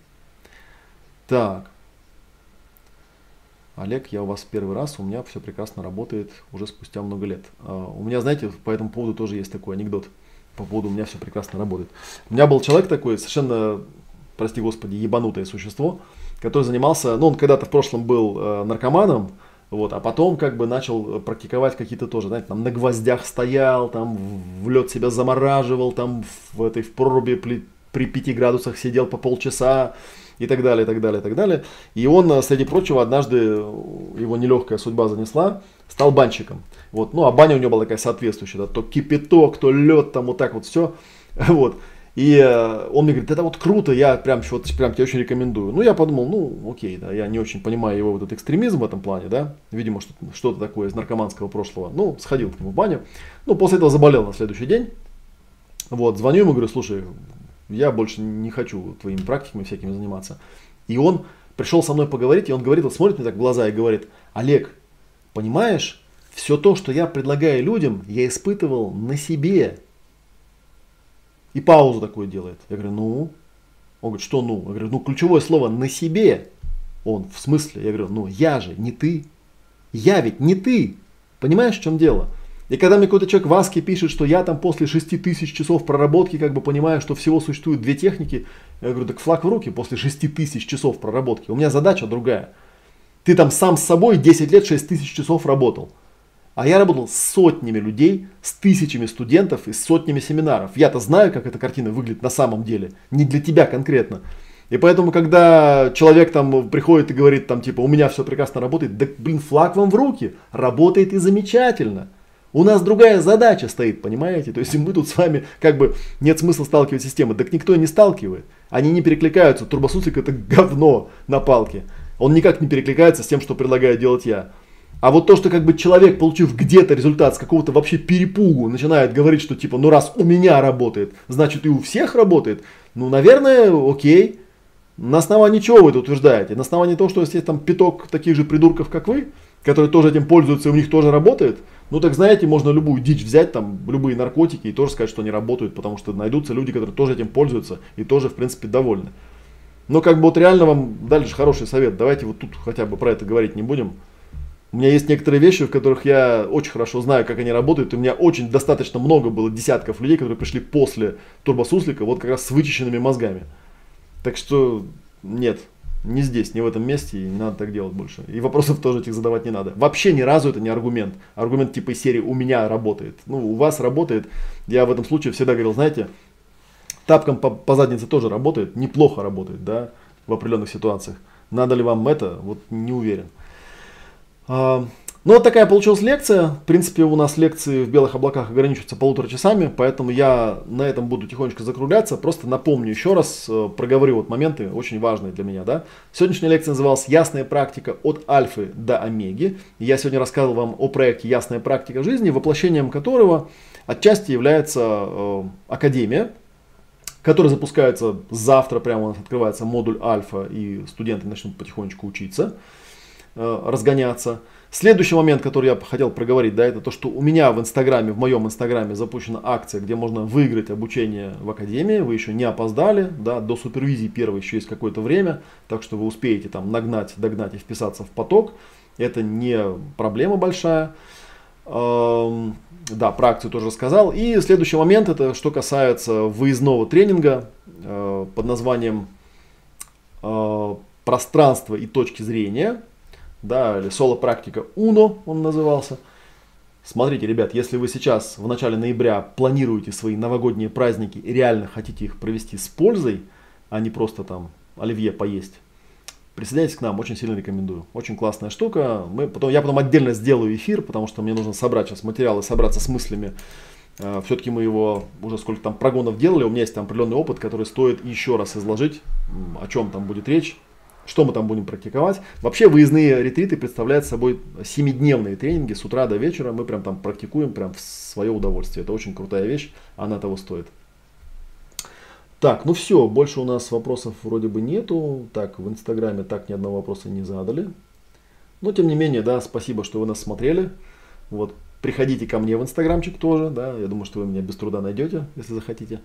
Так. Олег, я у вас первый раз, у меня все прекрасно работает уже спустя много лет. Э, у меня, знаете, по этому поводу тоже есть такой анекдот. По поводу у меня все прекрасно работает. У меня был человек такой, совершенно, прости господи, ебанутое существо, который занимался, ну он когда-то в прошлом был наркоманом, вот, а потом как бы начал практиковать какие-то тоже, знаете, там на гвоздях стоял, там в лед себя замораживал, там в этой в проруби при, при 5 градусах сидел по полчаса и так далее, и так далее, и так далее. И он, э, среди прочего, однажды э, его нелегкая судьба занесла, стал банщиком. Вот, ну, а баня у него была такая соответствующая, да, то кипяток, то лед, там вот так вот все. Вот. И э, он мне говорит, это вот круто, я прям, вот, прям тебе очень рекомендую. Ну, я подумал, ну, окей, да, я не очень понимаю его вот этот экстремизм в этом плане, да, видимо, что-то, что-то такое из наркоманского прошлого. Ну, сходил к нему в баню. Ну, после этого заболел на следующий день. Вот, звоню ему, говорю, слушай, я больше не хочу твоими практиками всякими заниматься. И он пришел со мной поговорить, и он говорит, вот смотрит мне так в глаза и говорит, Олег, понимаешь, все то, что я предлагаю людям, я испытывал на себе. И паузу такую делает. Я говорю, ну? Он говорит, что ну? Я говорю, ну ключевое слово на себе. Он, в смысле? Я говорю, ну я же, не ты. Я ведь не ты. Понимаешь, в чем дело? И когда мне какой-то человек в Аске пишет, что я там после 6 тысяч часов проработки как бы понимаю, что всего существует две техники, я говорю, так флаг в руки после 6 тысяч часов проработки. У меня задача другая. Ты там сам с собой 10 лет 6 тысяч часов работал. А я работал с сотнями людей, с тысячами студентов и сотнями семинаров. Я-то знаю, как эта картина выглядит на самом деле. Не для тебя конкретно. И поэтому, когда человек там приходит и говорит, там, типа, у меня все прекрасно работает, да, блин, флаг вам в руки, работает и замечательно. У нас другая задача стоит, понимаете? То есть мы тут с вами, как бы, нет смысла сталкивать системы. Так никто не сталкивает. Они не перекликаются. Турбосуслик это говно на палке. Он никак не перекликается с тем, что предлагаю делать я. А вот то, что как бы человек, получив где-то результат с какого-то вообще перепугу, начинает говорить, что типа, ну раз у меня работает, значит и у всех работает, ну, наверное, окей. На основании чего вы это утверждаете? На основании того, что есть там пяток таких же придурков, как вы, которые тоже этим пользуются, и у них тоже работает? Ну так знаете, можно любую дичь взять, там, любые наркотики и тоже сказать, что они работают, потому что найдутся люди, которые тоже этим пользуются и тоже, в принципе, довольны. Но как бы вот реально вам дальше хороший совет. Давайте вот тут хотя бы про это говорить не будем. У меня есть некоторые вещи, в которых я очень хорошо знаю, как они работают. У меня очень достаточно много было десятков людей, которые пришли после турбосуслика, вот как раз с вычищенными мозгами. Так что нет, не здесь, не в этом месте, и не надо так делать больше. И вопросов тоже этих задавать не надо. Вообще ни разу это не аргумент. Аргумент типа из серии «у меня работает». Ну, у вас работает. Я в этом случае всегда говорил, знаете, тапком по, по заднице тоже работает, неплохо работает, да, в определенных ситуациях. Надо ли вам это, вот не уверен. А, ну вот такая получилась лекция. В принципе, у нас лекции в белых облаках ограничиваются полутора часами, поэтому я на этом буду тихонечко закругляться. Просто напомню еще раз, э, проговорю вот моменты очень важные для меня. Да? Сегодняшняя лекция называлась «Ясная практика от альфы до омеги». Я сегодня рассказывал вам о проекте «Ясная практика жизни», воплощением которого отчасти является э, Академия, которая запускается завтра, прямо у нас открывается модуль альфа, и студенты начнут потихонечку учиться. Э, разгоняться. Следующий момент, который я хотел проговорить, да, это то, что у меня в Инстаграме, в моем Инстаграме запущена акция, где можно выиграть обучение в Академии. Вы еще не опоздали, да, до супервизии первой еще есть какое-то время, так что вы успеете там нагнать, догнать и вписаться в поток. Это не проблема большая. Эм, да, про акцию тоже рассказал. И следующий момент, это что касается выездного тренинга э, под названием э, пространство и точки зрения да, или соло-практика Uno он назывался. Смотрите, ребят, если вы сейчас в начале ноября планируете свои новогодние праздники и реально хотите их провести с пользой, а не просто там оливье поесть, присоединяйтесь к нам, очень сильно рекомендую. Очень классная штука. Мы потом, я потом отдельно сделаю эфир, потому что мне нужно собрать сейчас материалы, собраться с мыслями. Э, Все-таки мы его уже сколько там прогонов делали, у меня есть там определенный опыт, который стоит еще раз изложить, о чем там будет речь, что мы там будем практиковать. Вообще выездные ретриты представляют собой 7-дневные тренинги с утра до вечера. Мы прям там практикуем прям в свое удовольствие. Это очень крутая вещь, она того стоит. Так, ну все, больше у нас вопросов вроде бы нету. Так, в Инстаграме так ни одного вопроса не задали. Но тем не менее, да, спасибо, что вы нас смотрели. Вот, приходите ко мне в Инстаграмчик тоже, да, я думаю, что вы меня без труда найдете, если захотите.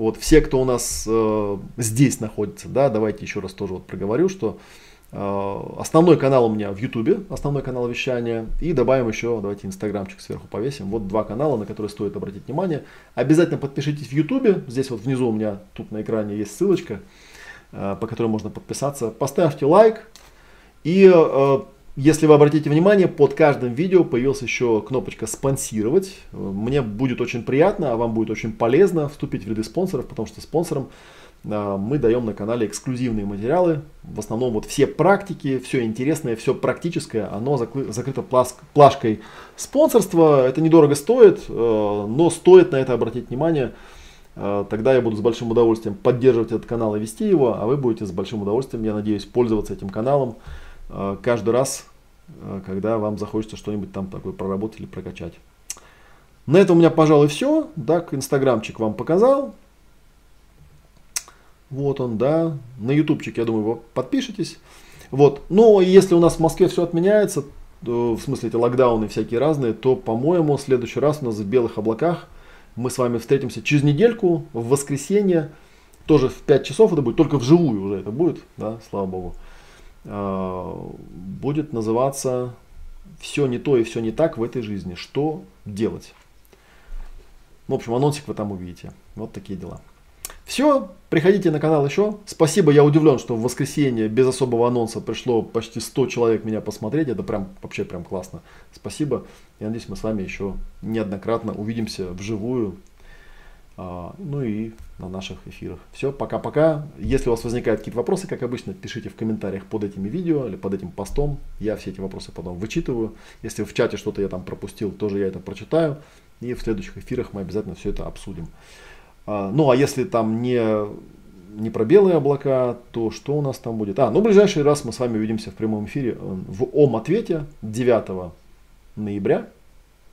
Вот, все, кто у нас э, здесь находится, да, давайте еще раз тоже вот проговорю, что э, основной канал у меня в Ютубе, основной канал вещания, и добавим еще, давайте инстаграмчик сверху повесим, вот два канала, на которые стоит обратить внимание. Обязательно подпишитесь в Ютубе, здесь вот внизу у меня тут на экране есть ссылочка, э, по которой можно подписаться. Поставьте лайк, и э, если вы обратите внимание, под каждым видео появилась еще кнопочка «Спонсировать». Мне будет очень приятно, а вам будет очень полезно вступить в ряды спонсоров, потому что спонсорам а, мы даем на канале эксклюзивные материалы. В основном вот все практики, все интересное, все практическое, оно закрыто плашкой спонсорства. Это недорого стоит, э, но стоит на это обратить внимание. Э, тогда я буду с большим удовольствием поддерживать этот канал и вести его, а вы будете с большим удовольствием, я надеюсь, пользоваться этим каналом каждый раз, когда вам захочется что-нибудь там такое проработать или прокачать. На этом у меня, пожалуй, все. Так, инстаграмчик вам показал. Вот он, да. На ютубчик, я думаю, вы подпишитесь. Вот. Но если у нас в Москве все отменяется, в смысле эти локдауны всякие разные, то, по-моему, в следующий раз у нас в белых облаках мы с вами встретимся через недельку, в воскресенье, тоже в 5 часов это будет, только вживую уже это будет, да, слава богу. А, будет называться «Все не то и все не так в этой жизни. Что делать?» В общем, анонсик вы там увидите. Вот такие дела. Все, приходите на канал еще. Спасибо, я удивлен, что в воскресенье без особого анонса пришло почти 100 человек меня посмотреть. Это прям вообще прям классно. Спасибо. Я надеюсь, мы с вами еще неоднократно увидимся вживую. А, ну и на наших эфирах. Все, пока-пока. Если у вас возникают какие-то вопросы, как обычно, пишите в комментариях под этими видео или под этим постом. Я все эти вопросы потом вычитываю. Если в чате что-то я там пропустил, тоже я это прочитаю. И в следующих эфирах мы обязательно все это обсудим. А, ну а если там не, не про белые облака, то что у нас там будет? А, ну в ближайший раз мы с вами увидимся в прямом эфире э, в ОМ-ответе 9 ноября.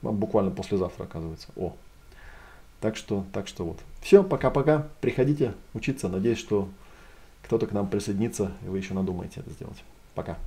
Буквально послезавтра, оказывается. О. Так что, так что вот. Все, пока-пока. Приходите учиться. Надеюсь, что кто-то к нам присоединится, и вы еще надумаете это сделать. Пока.